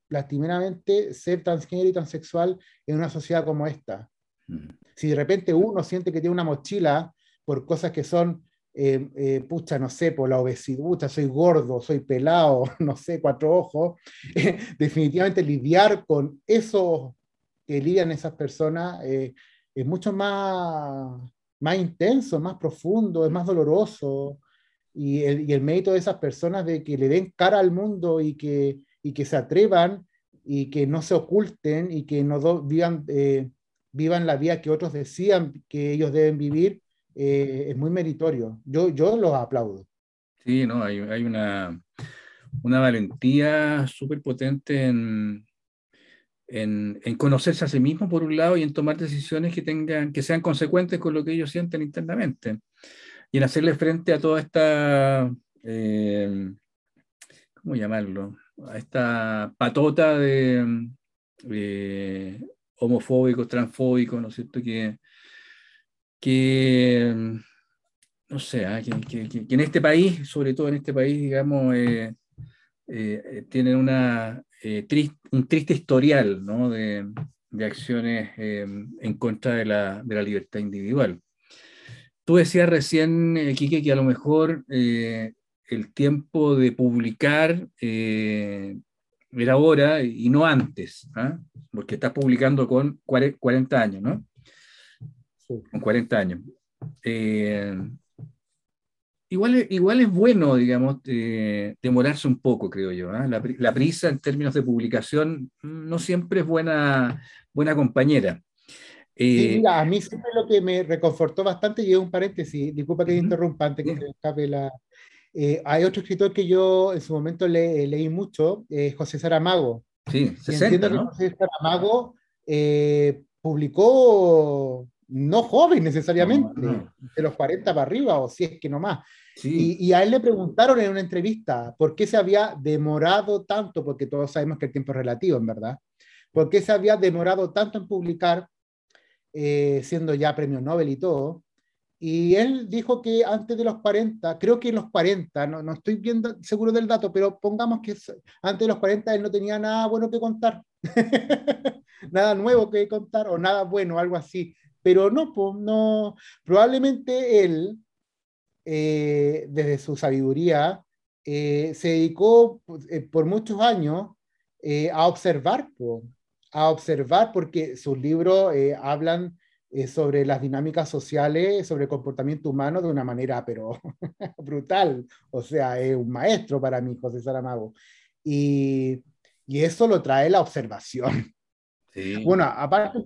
lastimeramente, ser transgénero y transexual en una sociedad como esta. Mm. Si de repente uno siente que tiene una mochila por cosas que son eh, eh, pucha, no sé, por la obesidad, pucha, soy gordo, soy pelado, no sé, cuatro ojos, definitivamente lidiar con eso que lidian esas personas eh, es mucho más, más intenso, más profundo, es más doloroso. Y el, y el, mérito de esas personas de que le den cara al mundo y que, y que se atrevan y que no se oculten y que no vivan, vivan la vida que otros decían que ellos deben vivir, eh, es muy meritorio. Yo, yo los aplaudo. Sí, no, hay, hay una, una valentía súper potente en, en, en, conocerse a sí mismo, por un lado, y en tomar decisiones que, tengan, que sean consecuentes con lo que ellos sienten internamente. Y en hacerle frente a toda esta, eh, ¿cómo llamarlo? A esta patota de, homofóbicos, transfóbicos, ¿no es cierto? Que, que, mm, no sé, ah, que, en este país, sobre todo en este país, digamos, eh, eh, tienen una, eh, un triste historial ¿no? de, de, acciones en contra de la, de la, libertad individual. Tú decías recién, Quique, que a lo mejor el tiempo de publicar era ahora y no antes, ¿ah? porque estás publicando con 40 años, ¿no? Con 40 años. Eh, igual, igual es bueno, digamos, eh, demorarse un poco, creo yo. ¿ah? La, prisa en términos de publicación no siempre es buena, buena compañera. Eh, a mí siempre lo que me reconfortó bastante, y es un paréntesis, disculpa que uh interrumpa antes que se escape la... hay otro escritor que yo en su momento le, leí mucho, José Saramago. Sí, 60, ¿no? José Saramago publicó no joven necesariamente, de los 40 para arriba, o si es que no más. Y, a él le preguntaron en una entrevista por qué se había demorado tanto, porque todos sabemos que el tiempo es relativo, en verdad, por qué se había demorado tanto en publicar, eh, siendo ya premio Nobel y todo. Y él dijo que antes de los 40, creo que en los 40, no, no estoy bien seguro del dato, pero pongamos que antes de los 40 él no tenía nada bueno que contar, nada nuevo que contar o nada bueno, algo así. Pero no, no probablemente él, eh, desde su sabiduría, eh, se dedicó eh, por muchos años a observar, a observar porque sus libros hablan sobre las dinámicas sociales, sobre el comportamiento humano de una manera, pero brutal. O sea, es un maestro para mí, José Saramago. Y, y eso lo trae la observación. Bueno, aparte,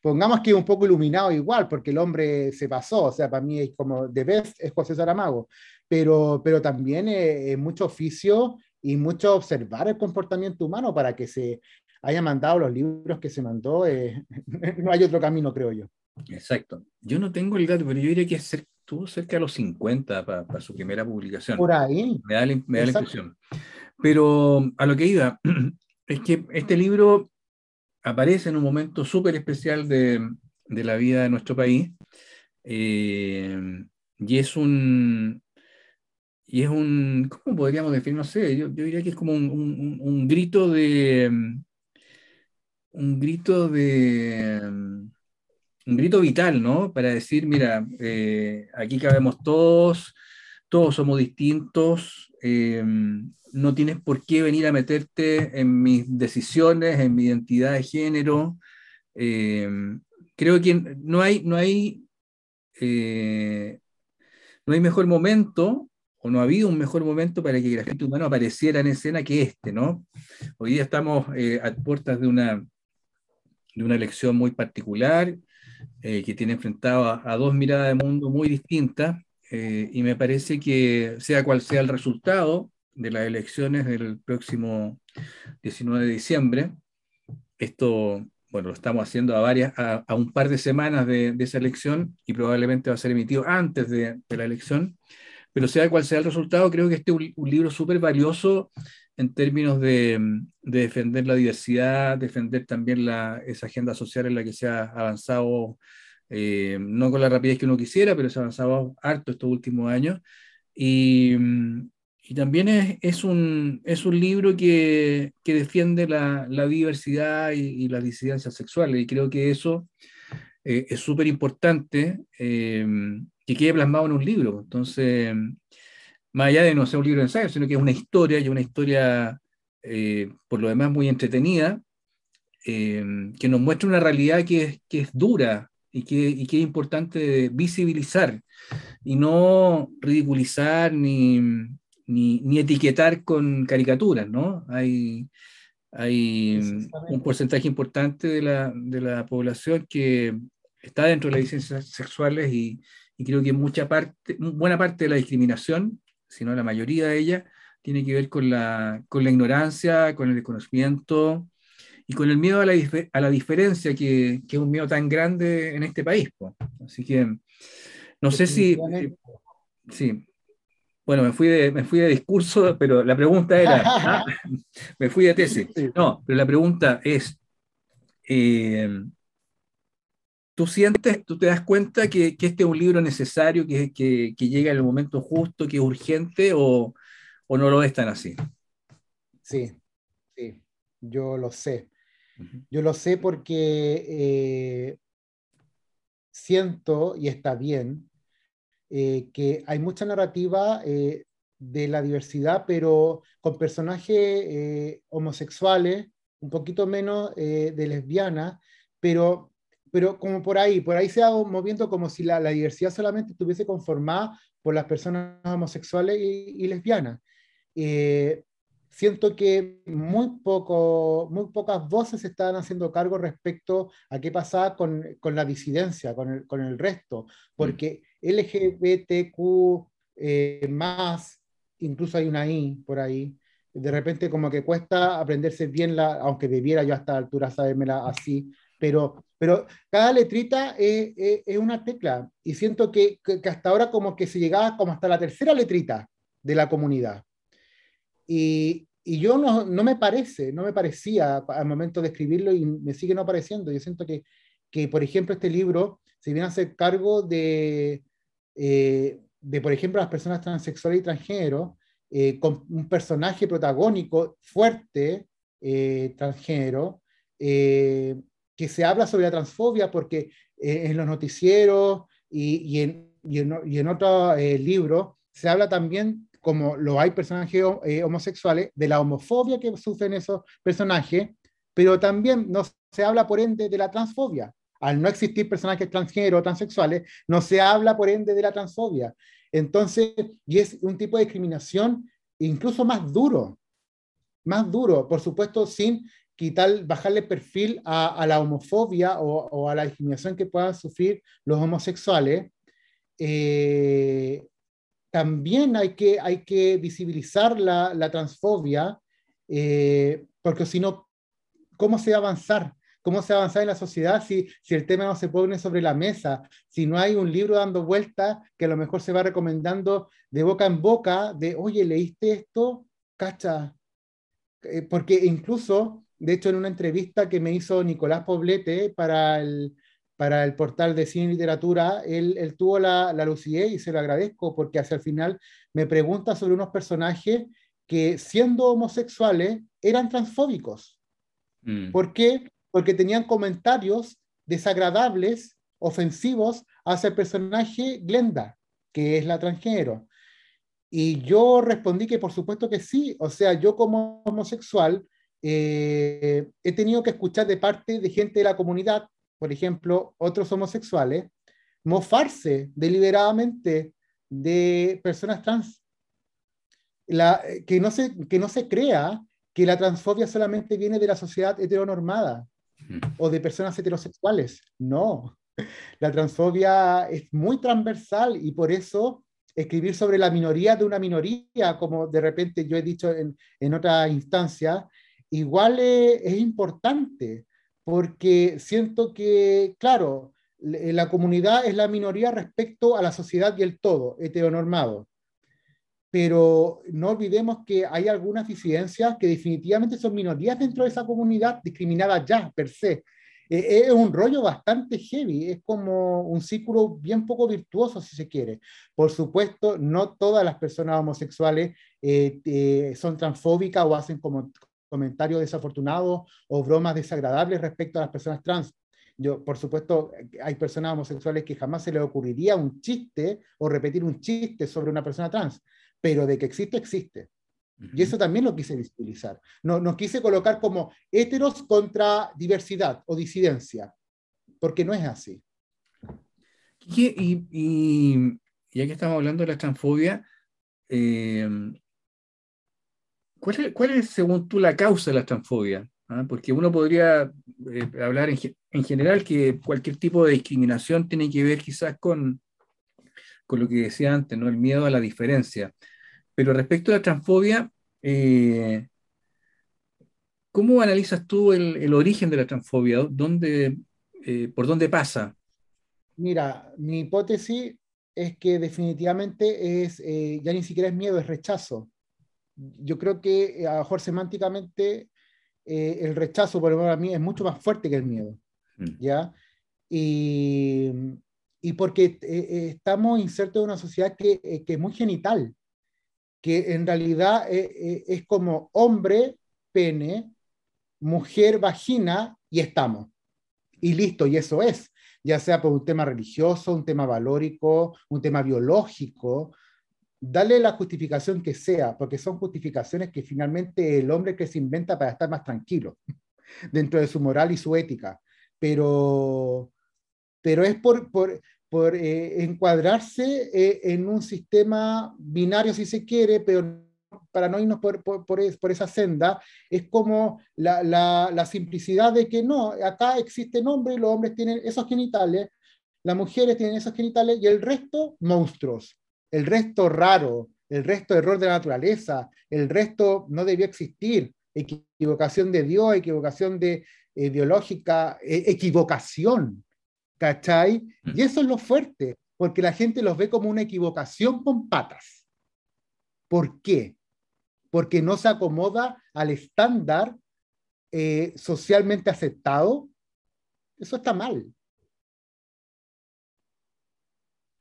pongamos que un poco iluminado igual, porque el hombre se pasó, o sea, para mí es como de vez es José Saramago, pero, pero también es, mucho oficio y mucho observar el comportamiento humano para que se haya mandado los libros que se mandó, eh, no hay otro camino, creo yo. Exacto. Yo no tengo el dato, pero yo diría que estuvo cerca de los 50 para su primera publicación. Por ahí. Me da, la, me da la impresión. Pero a lo que iba, es que este libro aparece en un momento súper especial de, de, la vida de nuestro país. Eh, y es un, y es un, ¿cómo podríamos definir? No sé, yo, yo diría que es como un, un, grito de, un grito de, un grito vital, ¿no? Para decir, mira, eh, aquí cabemos todos, todos somos distintos, eh, no tienes por qué venir a meterte en mis decisiones, en mi identidad de género. Eh, creo que no hay, no hay, no hay mejor momento o no ha habido un mejor momento para que el grafito humano apareciera en escena que este, ¿no? Hoy día estamos a puertas de una, de una elección muy particular, eh, que tiene enfrentado a, dos miradas de mundo muy distintas, eh, y me parece que sea cual sea el resultado de las elecciones del próximo 19 de diciembre, esto, bueno, lo estamos haciendo a, varias, a, un par de semanas de, esa elección y probablemente va a ser emitido antes de, la elección, pero sea cual sea el resultado, creo que este es un, libro súper valioso en términos de, de, defender la diversidad, defender también la, esa agenda social en la que se ha avanzado, eh, no con la rapidez que uno quisiera, pero se ha avanzado harto estos últimos años. Y, y también es, es, un, es un libro que, que defiende la, la diversidad y, y, las disidencias sexuales, y creo que eso eh, es súper importante eh, que quede plasmado en un libro. Entonces, más allá de no ser un libro de ensayo, sino que es una historia y una historia, eh, por lo demás, muy entretenida, eh, que nos muestra una realidad que es, que es dura y que, y que, es importante visibilizar y no ridiculizar ni, ni, ni etiquetar con caricaturas, ¿no? Hay, hay un porcentaje importante de la, de la, población que está dentro de las licencias sexuales y, y creo que mucha parte, buena parte de la discriminación sino la mayoría de ellas, tiene que ver con la, con la ignorancia, con el desconocimiento y con el miedo a la, a la diferencia, que, que, es un miedo tan grande en este país. Así que no sé si... Sí. Bueno, me fui, de, me fui de discurso, pero la pregunta era, ¿ah? me fui de tesis. No, pero la pregunta es, eh, tú sientes, tú te das cuenta que, que, este es un libro necesario, que, que, que, llega en el momento justo, que es urgente, o, o no lo es tan así? Sí, sí, yo lo sé. Yo lo sé porque eh, siento, y está bien, eh, que hay mucha narrativa eh, de la diversidad, pero con personajes homosexuales, un poquito menos de lesbianas, pero pero como por ahí, por ahí se ha moviendo como si la, la diversidad solamente estuviese conformada por las personas homosexuales y, lesbianas. Eh, siento que muy, poco, muy pocas voces se están haciendo cargo respecto a qué pasaba con, con la disidencia, con el, con el, resto, porque LGBTQ eh, más, incluso hay una I por ahí, de repente como que cuesta aprenderse bien, la, aunque debiera yo a esta altura sabérmela así, pero, pero cada letrita es, una tecla y siento que, que, hasta ahora como que se llegaba como hasta la tercera letrita de la comunidad. Y, y yo no, no, me parece, no me parecía al momento de escribirlo y me sigue no apareciendo. Yo siento que, que por ejemplo, este libro se viene a hacer cargo de, eh, de por ejemplo, las personas transexuales y transgénero, eh, con un personaje protagónico fuerte, eh, transgénero, eh, que se habla sobre la transfobia porque eh, en los noticieros y, y, en, y, en, y en otros eh, libros se habla también, como lo hay personajes homosexuales, de la homofobia que sufren esos personajes, pero también no se habla por ende de la transfobia. Al no existir personajes transgénero o transexuales, no se habla por ende de la transfobia. Entonces, y es un tipo de discriminación incluso más duro, más duro, por supuesto, sin quitar, bajarle perfil a, la homofobia o, o, a la discriminación que puedan sufrir los homosexuales, eh, también hay que, hay que visibilizar la, la transfobia, eh, porque si no, ¿cómo se va a avanzar? ¿Cómo se va a avanzar en la sociedad si, si el tema no se pone sobre la mesa? Si no hay un libro dando vuelta que a lo mejor se va recomendando de boca en boca de, oye, ¿leíste esto? Cacha. Eh, porque incluso, de hecho, en una entrevista que me hizo Nicolás Poblete para el, para el portal de cine y literatura, él, él tuvo la, la lucidez y se lo agradezco porque hacia el final me pregunta sobre unos personajes que siendo homosexuales eran transfóbicos. Mm. ¿Por qué? Porque tenían comentarios desagradables, ofensivos hacia el personaje Glenda, que es la transgénero. Y yo respondí que por supuesto que sí, o sea, yo como homosexual eh, he tenido que escuchar de parte de gente de la comunidad, por ejemplo, otros homosexuales, mofarse deliberadamente de personas trans. La, que, no se, que no se crea que la transfobia solamente viene de la sociedad heteronormada o de personas heterosexuales. No, la transfobia es muy transversal y por eso escribir sobre la minoría de una minoría, como de repente yo he dicho en, en otra instancia, igual es, es importante, porque siento que, claro, la comunidad es la minoría respecto a la sociedad y el todo, heteronormado pero no olvidemos que hay algunas disidencias que definitivamente son minorías dentro de esa comunidad discriminadas ya, per se. Eh, es un rollo bastante heavy, es como un círculo bien poco virtuoso, si se quiere. Por supuesto, no todas las personas homosexuales eh, son transfóbicas o hacen como comentarios desafortunados o bromas desagradables respecto a las personas trans. Yo, por supuesto, hay personas homosexuales que jamás se les ocurriría un chiste o repetir un chiste sobre una persona trans pero de que existe, existe. Y eso también lo quise visibilizar. No, nos quise colocar como heteros contra diversidad o disidencia, porque no es así. Y, y, ya que estamos hablando de la transfobia, eh, ¿cuál, es, según tú, la causa de la transfobia? ¿Ah? Porque uno podría eh, hablar en, en, general que cualquier tipo de discriminación tiene que ver quizás con, con lo que decía antes, ¿no? el miedo a la diferencia. Pero respecto a la transfobia, eh, ¿cómo analizas tú el, origen de la transfobia? ¿Dónde, eh, ¿Por dónde pasa? Mira, mi hipótesis es que definitivamente es, eh, ya ni siquiera es miedo, es rechazo. Yo creo que a lo mejor semánticamente el rechazo, por ejemplo, a mí es mucho más fuerte que el miedo. Mm. ¿Ya? Y, y porque estamos insertos en una sociedad que, que es muy genital que en realidad eh, eh, es como hombre, pene, mujer, vagina, y estamos. Y listo, y eso es, ya sea por un tema religioso, un tema valórico, un tema biológico, dale la justificación que sea, porque son justificaciones que finalmente el hombre que se inventa para estar más tranquilo dentro de su moral y su ética. Pero, pero es por, por, por eh, encuadrarse eh, en un sistema binario, si se quiere, pero para no irnos por, por, por esa senda, es como la, la, la, simplicidad de que no, acá existen hombres, los hombres tienen esos genitales, las mujeres tienen esos genitales y el resto monstruos, el resto raro, el resto error de la naturaleza, el resto no debió existir, equivocación de Dios, equivocación de, eh, biológica, equivocación. ¿Cachai? Mm. Y eso es lo fuerte, porque la gente los ve como una equivocación con patas. ¿Por qué? Porque no se acomoda al estándar eh, socialmente aceptado. Eso está mal.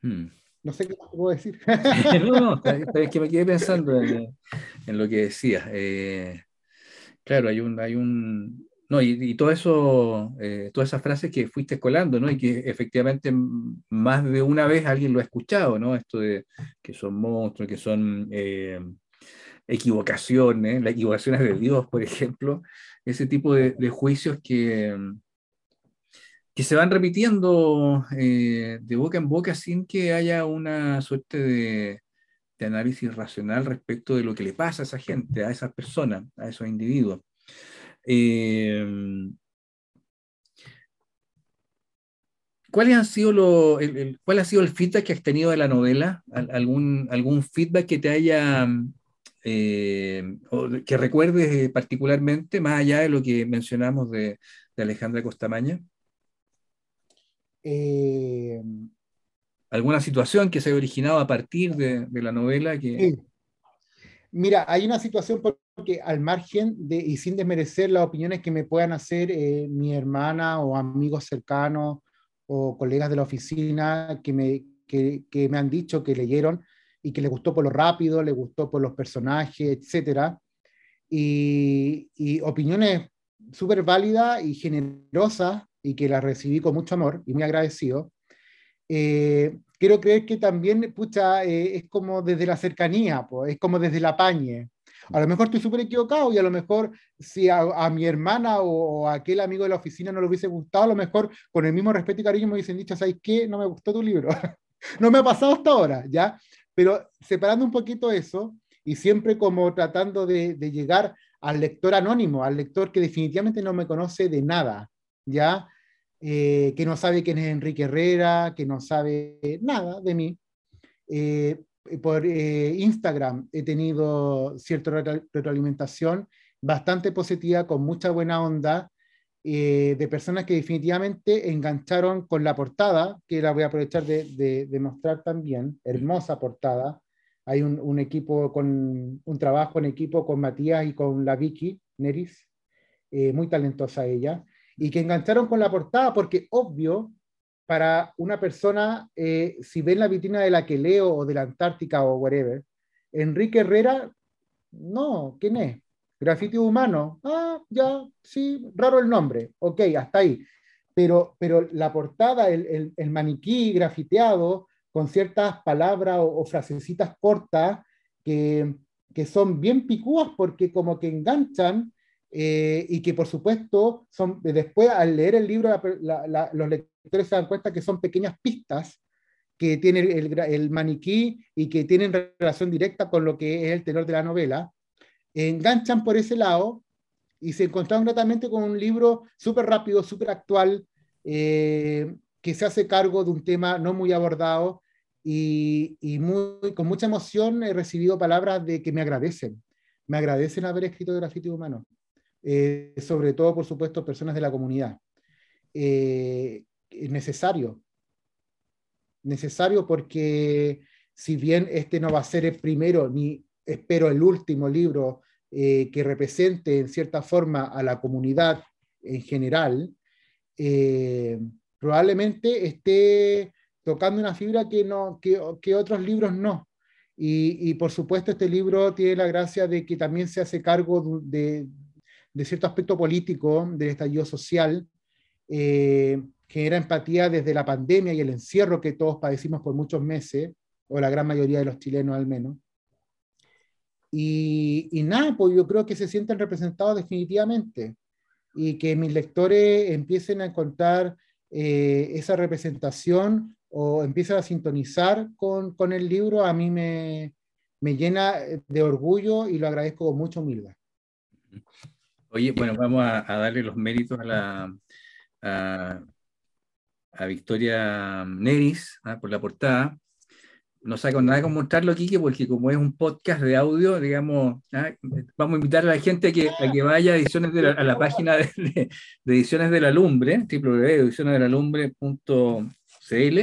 Hmm. No sé qué puedo decir. no, no, es que me quedé pensando en, lo que decías. Eh, claro, hay un, hay un, y, todo eso, eh, todas esas frases que fuiste colando, ¿no? Y que efectivamente más de una vez alguien lo ha escuchado, ¿no? Esto de que son monstruos, que son eh, equivocaciones, las equivocaciones de Dios, por ejemplo, ese tipo de, juicios que, que se van repitiendo eh, de boca en boca sin que haya una suerte de análisis racional respecto de lo que le pasa a esa gente, a esas personas, a esos individuos. Eh, ¿Cuál ha sido lo, el, cuál ha sido el feedback que has tenido de la novela? ¿Algún, algún feedback que te haya eh, que recuerdes particularmente, más allá de lo que mencionamos de, Alejandra Costamaña? Eh, ¿Alguna situación que se haya originado a partir de, la novela? Que... Mira, hay una situación porque al margen de, y sin desmerecer las opiniones que me puedan hacer eh, mi hermana o amigos cercanos o colegas de la oficina que me, que, que me han dicho que leyeron, y que le gustó por lo rápido, le gustó por los personajes, etc. Y, opiniones súper válidas y generosas y que las recibí con mucho amor y muy agradecido. Eh, quiero creer que también, pucha, eh, es como desde la cercanía, pues, es como desde la pañe. A lo mejor estoy súper equivocado y a lo mejor si a, mi hermana o, a aquel amigo de la oficina no le hubiese gustado, a lo mejor con el mismo respeto y cariño me hubiesen dicho, ¿sabes qué? No me gustó tu libro. no me ha pasado hasta ahora, ¿ya? Pero separando un poquito eso y siempre como tratando de, llegar al lector anónimo, al lector que definitivamente no me conoce de nada, ¿ya? Eh, que no sabe quién es Enrique Herrera, que no sabe nada de mí. Eh, por eh, Instagram he tenido cierta retroalimentación bastante positiva, con mucha buena onda, de personas que definitivamente engancharon con la portada, que la voy a aprovechar de, mostrar también, hermosa portada. Hay un, equipo con un trabajo en equipo con Matías y con la Vicky Neris, eh, muy talentosa ella, y que engancharon con la portada porque obvio, para una persona, eh, si ven la vitrina de la que leo o de la Antártica o whatever, Enrique Herrera, no, ¿quién es? Grafiti humano, ah, ya, sí, raro el nombre, ok, hasta ahí. Pero, pero la portada, el, el, maniquí grafiteado con ciertas palabras o, frasecitas cortas que, que, son bien picúas porque como que enganchan eh, y que por supuesto son, después al leer el libro los lectores se dan cuenta que son pequeñas pistas que tiene el, el, maniquí y que tienen relación directa con lo que es el tenor de la novela enganchan por ese lado y se encontraron gratamente con un libro súper rápido, súper actual, eh, que se hace cargo de un tema no muy abordado y, muy, con mucha emoción he recibido palabras de que me agradecen, me agradecen haber escrito Grafiti Humano, eh, sobre todo, por supuesto, personas de la comunidad. Eh, es necesario, necesario porque si bien este no va a ser el primero ni espero el último libro eh, que represente en cierta forma a la comunidad en general, probablemente esté tocando una fibra que, no, que, otros libros no. Y, por supuesto este libro tiene la gracia de que también se hace cargo de, cierto aspecto político del estallido social, eh, genera empatía desde la pandemia y el encierro que todos padecimos por muchos meses, o la gran mayoría de los chilenos al menos. Y, nada, pues yo creo que se sienten representados definitivamente y que mis lectores empiecen a encontrar eh, esa representación o empiecen a sintonizar con, con el libro, a mí me, me, llena de orgullo y lo agradezco con mucha humildad. Oye, bueno, vamos a, darle los méritos a la a, Victoria Neris ¿ah? por la portada no saco nada con mostrarlo, Kike, porque como es un podcast de audio, digamos, ¿ah? vamos a invitar a la gente a que, a que vaya a, ediciones de la, a la página de, de, Ediciones de la Lumbre, www.edicionesdelalumbre.cl,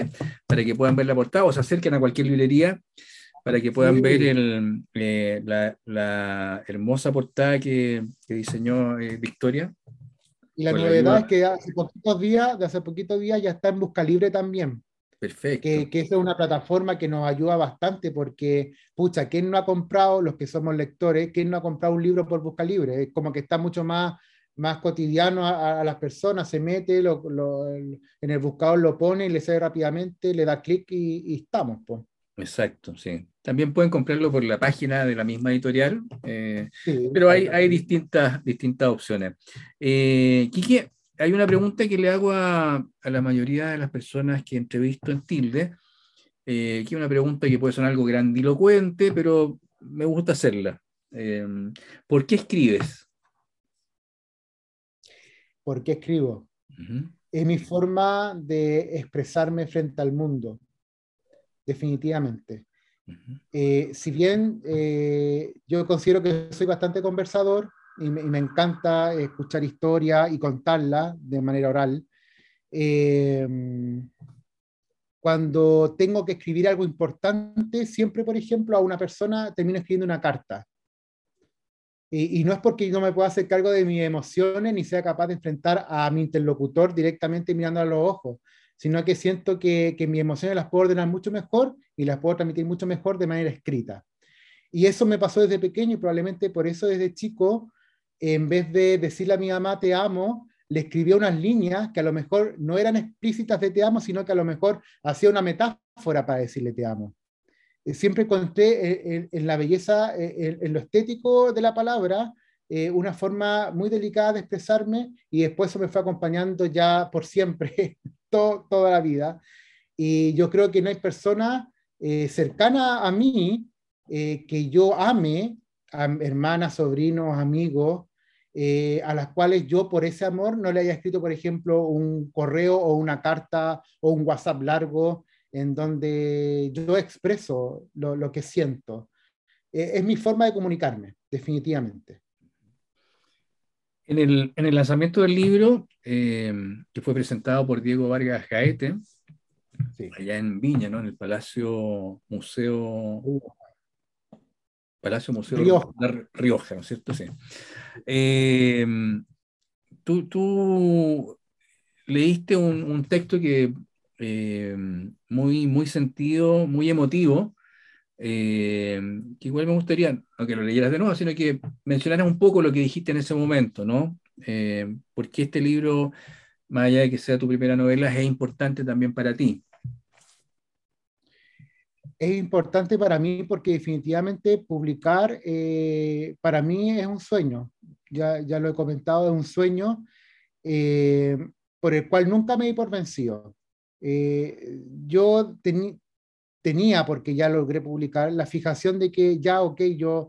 para que puedan ver la portada o se acerquen a cualquier librería para que puedan ver el, eh, la, la, hermosa portada que, que diseñó eh, Victoria. Y la novedad es que hace poquitos días, de hace poquitos días ya está en Busca Libre también. Perfecto. Que, que esa es una plataforma que nos ayuda bastante porque, pucha, ¿quién no ha comprado, los que somos lectores, quién no ha comprado un libro por Busca Libre? Es como que está mucho más, más cotidiano a, las personas, se mete, lo, lo, en el buscador lo pone, le sale rápidamente, le da clic y, estamos. Pues. Exacto, sí. También pueden comprarlo por la página de la misma editorial, eh, pero hay, hay distintas, distintas opciones. Eh, Quique, hay una pregunta que le hago a, la mayoría de las personas que entrevisto en Tilde, eh, que es una pregunta que puede sonar algo grandilocuente, pero me gusta hacerla. Eh, ¿Por qué escribes? ¿Por qué escribo? Es mi forma de expresarme frente al mundo, definitivamente. Eh, si bien eh, yo considero que soy bastante conversador y me, encanta escuchar historia y contarla de manera oral, cuando tengo que escribir algo importante, siempre, por ejemplo, a una persona termino escribiendo una carta. Y, no es porque no me pueda hacer cargo de mis emociones ni sea capaz de enfrentar a mi interlocutor directamente mirando a los ojos, sino que siento que, que mis emociones las puedo ordenar mucho mejor y las puedo transmitir mucho mejor de manera escrita. Y eso me pasó desde pequeño y probablemente por eso desde chico, en vez de decirle a mi mamá te amo, le escribía unas líneas que a lo mejor no eran explícitas de te amo, sino que a lo mejor hacía una metáfora para decirle te amo. Eh, siempre encontré en, la belleza, en, lo estético de la palabra, eh, una forma muy delicada de expresarme y después eso me fue acompañando ya por siempre, toda la vida. Y yo creo que no hay persona eh, cercana a mí eh, que yo ame, hermanas, sobrinos, amigos, a las cuales yo por ese amor no le haya escrito, por ejemplo, un correo o una carta o un WhatsApp largo en donde yo expreso lo, que siento. es mi forma de comunicarme, definitivamente. En el, en el lanzamiento del libro, que fue presentado por Diego Vargas Gaete, allá en Viña, ¿no? En el Palacio Museo. Palacio Museo de Rioja, ¿no es cierto? Sí. Em, tú, tú, leíste un, texto que em, muy, muy sentido, muy emotivo, em, que igual me gustaría, no que lo leyeras de nuevo, sino que mencionaras un poco lo que dijiste en ese momento, ¿no? porque este libro, más allá de que sea tu primera novela, es importante también para ti es importante para mí porque definitivamente publicar eh, para mí es un sueño. Ya, ya lo he comentado, es un sueño eh, por el cual nunca me di por vencido. Eh, yo tenía, porque ya logré publicar, la fijación de que ya, ok, yo,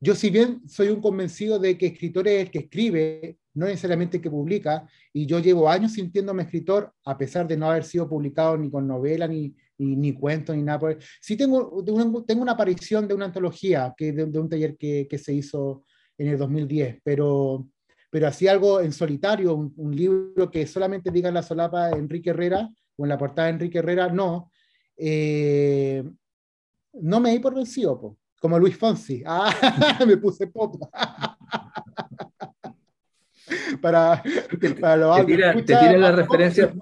yo si bien soy un convencido de que escritor es el que escribe, no necesariamente el que publica, y yo llevo años sintiéndome escritor, a pesar de no haber sido publicado ni con novela, ni, ni, ni cuentos, ni nada. Por Sí tengo, tengo una aparición de una antología que de, un taller que, que, se hizo en el 2010, pero, pero así algo en solitario, un, libro que solamente diga en la solapa Enrique Herrera o en la portada de Enrique Herrera, no. Eh, no me di por vencido, como Luis Fonsi. Ah, me puse pop. para, para los te tira, te tira la referencia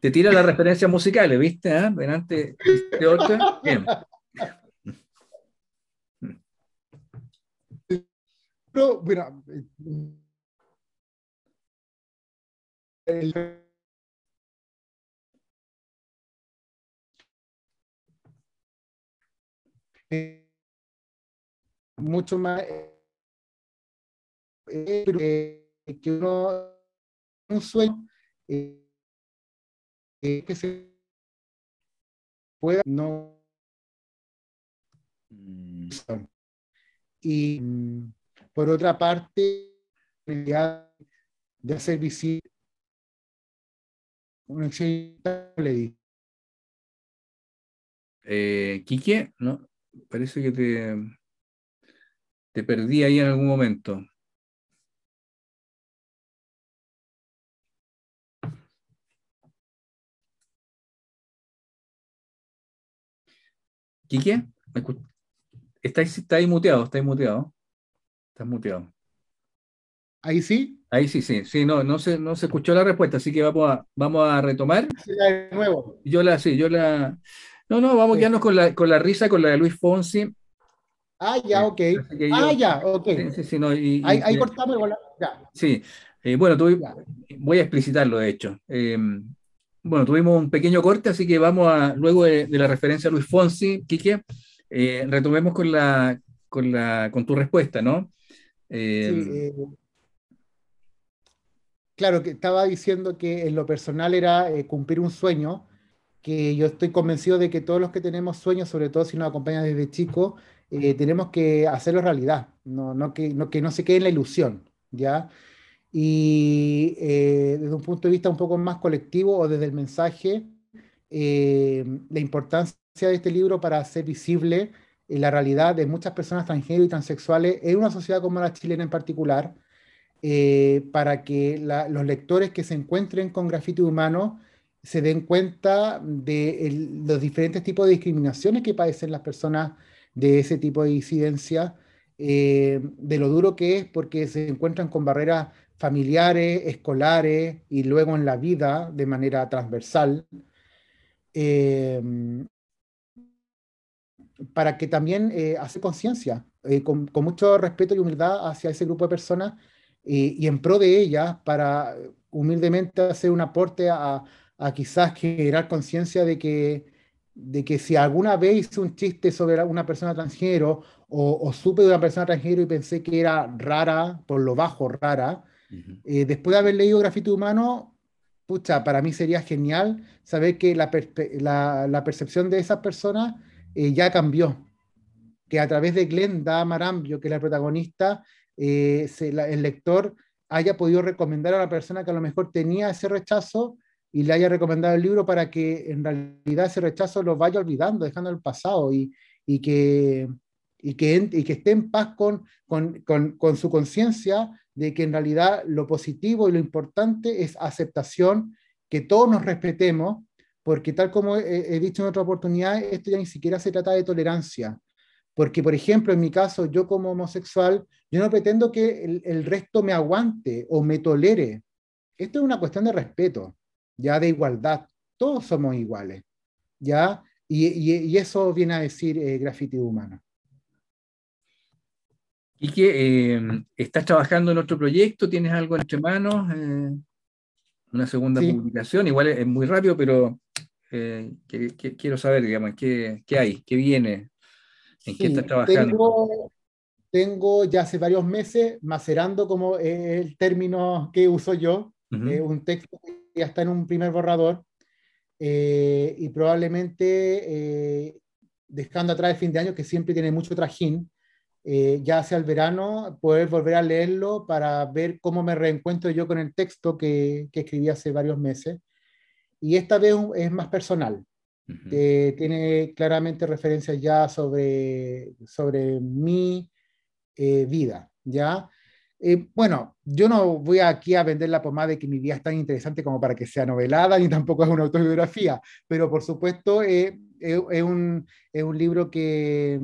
te tira las referencias musicales, ¿viste? ¿Eh? Delante de otra. Bien. Pero, bueno, mucho más eh, que uno un sueño eh, que se pueda no mm. y por otra parte de hacer visible un eh, Quique, no, parece que te, te perdí ahí en algún momento. Quique, está, está ahí muteado, está ahí muteado. Está muteado. ¿Ahí sí? Ahí sí, sí, sí, no, no se, no se escuchó la respuesta, así que vamos a, vamos a retomar. De nuevo. Yo la, sí, yo la. No, no, vamos a quedarnos con la, con la risa, con la de Luis Fonsi. Ah, ya, ok. ah, ya, ok. Sí, sí, no, y, ahí, ahí cortamos con la. Ya. Sí, eh, bueno, voy a explicitarlo, de hecho. Eh, bueno, tuvimos un pequeño corte, así que vamos a, luego de, la referencia a Luis Fonsi, Quique, eh, retomemos con, la, con, la, con tu respuesta, ¿no? Eh, sí, claro, que estaba diciendo que en lo personal era cumplir un sueño, que yo estoy convencido de que todos los que tenemos sueños, sobre todo si nos acompañan desde chico, tenemos que hacerlo realidad, no, no, que, no, que no se quede en la ilusión, ¿ya? Y eh, desde un punto de vista un poco más colectivo o desde el mensaje, eh, la importancia de este libro para hacer visible la realidad de muchas personas transgénero y transexuales en una sociedad como la chilena en particular, eh, para que los lectores que se encuentren con grafiti humano se den cuenta de los diferentes tipos de discriminaciones que padecen las personas de ese tipo de disidencia, eh, de lo duro que es porque se encuentran con barreras familiares, escolares y luego en la vida de manera transversal. Eh, para que también eh, conciencia, eh, con, mucho respeto y humildad hacia ese grupo de personas y en pro de ellas, para humildemente hacer un aporte a, a quizás generar conciencia de que, de que si alguna vez hice un chiste sobre una persona transgénero o, supe de una persona transgénero y pensé que era rara, por lo bajo rara, eh, después de haber leído Grafito Humano, pucha, para mí sería genial saber que la, la, la percepción de esas personas eh, ya cambió. Que a través de Glenda Marambio, que es la protagonista, eh, el lector haya podido recomendar a la persona que a lo mejor tenía ese rechazo y le haya recomendado el libro para que en realidad ese rechazo lo vaya olvidando, dejando el pasado y, y que, y que, y que esté en paz con, con, con, con su conciencia de que en realidad lo positivo y lo importante es aceptación, que todos nos respetemos porque tal como he, dicho en otra oportunidad, esto ya ni siquiera se trata de tolerancia, porque por ejemplo, en mi caso, yo como homosexual, yo no pretendo que el, resto me aguante o me tolere. Esto es una cuestión de respeto, ya de igualdad. Todos somos iguales, ¿ya? Y, eso viene a decir eh, graffiti humano. Y que eh, estás trabajando en otro proyecto, tienes algo entre manos, eh, una segunda publicación, igual es, muy rápido, pero eh, quiero saber, digamos, ¿qué, ¿qué, hay? ¿Qué viene? ¿En qué estás trabajando? Tengo, ya hace varios meses macerando como el término que uso yo, eh, un texto que ya está en un primer borrador eh, y probablemente dejando atrás el fin de año que siempre tiene mucho trajín, ya hacia el verano, poder volver a leerlo para ver cómo me reencuentro yo con el texto que, que escribí hace varios meses y esta vez es más personal. tiene claramente referencias ya sobre, sobre mi eh, vida, ¿ya? Eh, bueno, yo no voy aquí a vender la pomada de que mi vida es tan interesante como para que sea novelada, ni tampoco es una autobiografía, pero por supuesto eh, es, un, es, un, libro que,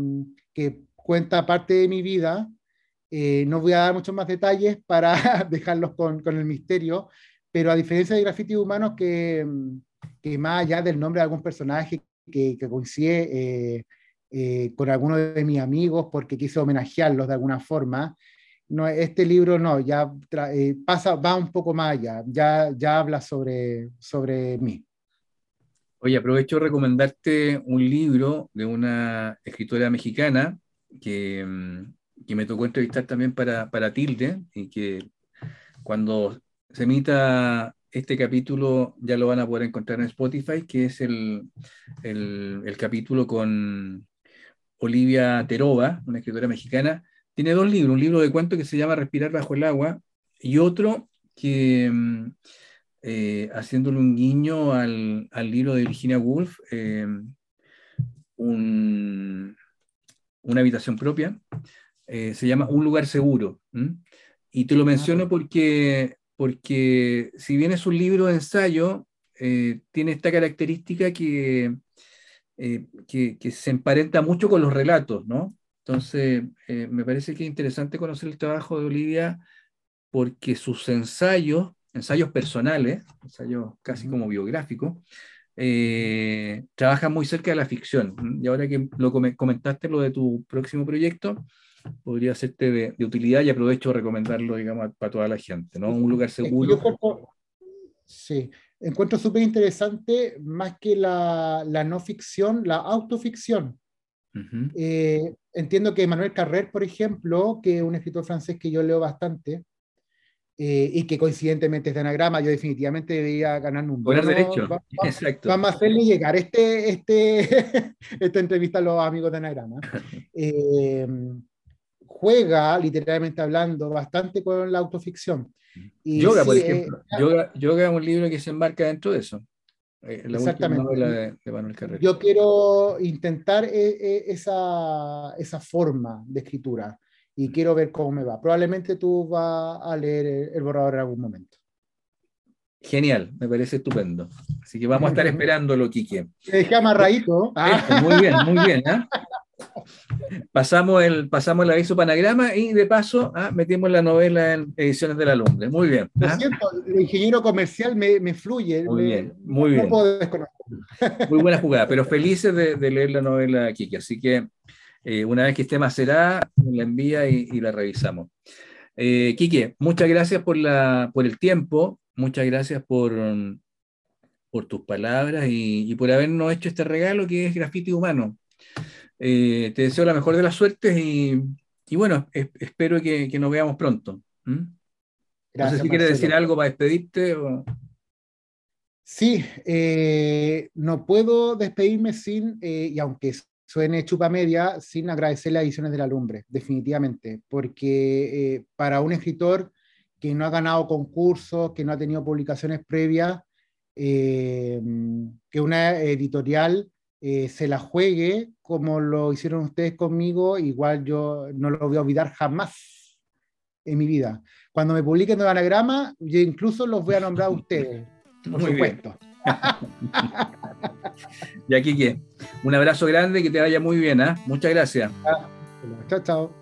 cuenta parte de mi vida. no voy a dar muchos más detalles para dejarlos con, el misterio, pero a diferencia de grafitis humanos que, que más allá del nombre de algún personaje que, que coincide eh, eh, con alguno de mis amigos porque quise homenajearlos de alguna forma, no, este libro no, ya eh, pasa, va un poco más allá, ya, ya habla sobre, sobre mí. Oye, aprovecho de recomendarte un libro de una escritora mexicana que, mm, que me tocó entrevistar también para, para Tilde y que cuando se emita este capítulo, ya lo van a poder encontrar en Spotify, que es el, el, capítulo con Olivia Terova, una escritora mexicana. Tiene dos libros, un libro de cuentos que se llama Respirar bajo el agua y otro que, mm, eh, haciéndole un guiño al, al, libro de Virginia Woolf, eh, un, una habitación propia, eh, se llama Un lugar seguro. Y te lo menciono porque porque si bien es un libro de ensayo, tiene esta característica que, que, se emparenta mucho con los relatos, ¿no? Entonces, eh, me parece que es interesante conocer el trabajo de Olivia porque sus ensayos, ensayos personales, ensayos casi como biográficos, trabajan muy cerca de la ficción. Y ahora que lo comentaste lo de tu próximo proyecto, podría serte de, utilidad y aprovecho de recomendarlo, digamos, para toda la gente, ¿no? Un lugar seguro. sí, encuentro súper interesante, más que la, la, no ficción, la autoficción. Eh, entiendo que Manuel Carrer, por ejemplo, que es un escritor francés que yo leo bastante, eh, y que coincidentemente es de anagrama, yo definitivamente debería ganarme un buen derecho. Exacto. Vamos a hacerle llegar este, este, esta entrevista a los amigos de anagrama. Eh, juega, literalmente hablando, bastante con la autoficción. yoga, por ejemplo. Eh, yoga, yoga, es un libro que se embarca dentro de eso. Eh, la Exactamente. última novela de, Manuel Carrera. Yo quiero intentar esa, esa forma de escritura y quiero ver cómo me va. Probablemente tú vas a leer el borrador en algún momento. Genial, me parece estupendo. Así que vamos a estar esperándolo, Quique. Te dejé amarradito. Ah. Muy bien, muy bien. ¿eh? Pasamos, el, pasamos el aviso panagrama y de paso ah, metimos la novela en Ediciones de la Lumbre. Muy bien. Lo ¿ah? siento, el ingeniero comercial me, fluye. Muy bien, muy bien. muy buena jugada, pero felices de, leer la novela, Quique. Así que eh, una vez que esté macerada, la envía y, la revisamos. Eh, Quique, muchas gracias por, la, por el tiempo. Muchas gracias por, por tus palabras y, por habernos hecho este regalo que es Grafiti Humano. Eh, te deseo la mejor de las suertes y, bueno, espero que, nos veamos pronto. no sé si quieres decir algo para despedirte. Sí, eh, no puedo despedirme sin, eh, y aunque suene chupa media, sin agradecer las ediciones de la lumbre, definitivamente, porque para un escritor que no ha ganado concursos, que no ha tenido publicaciones previas, que una editorial eh, se la juegue como lo hicieron ustedes conmigo, igual yo no lo voy a olvidar jamás en mi vida. Cuando me publiquen de anagrama, yo incluso los voy a nombrar a ustedes, por Muy supuesto. y aquí que un abrazo grande, que te vaya muy bien, ¿eh? Muchas gracias. Chao, chao.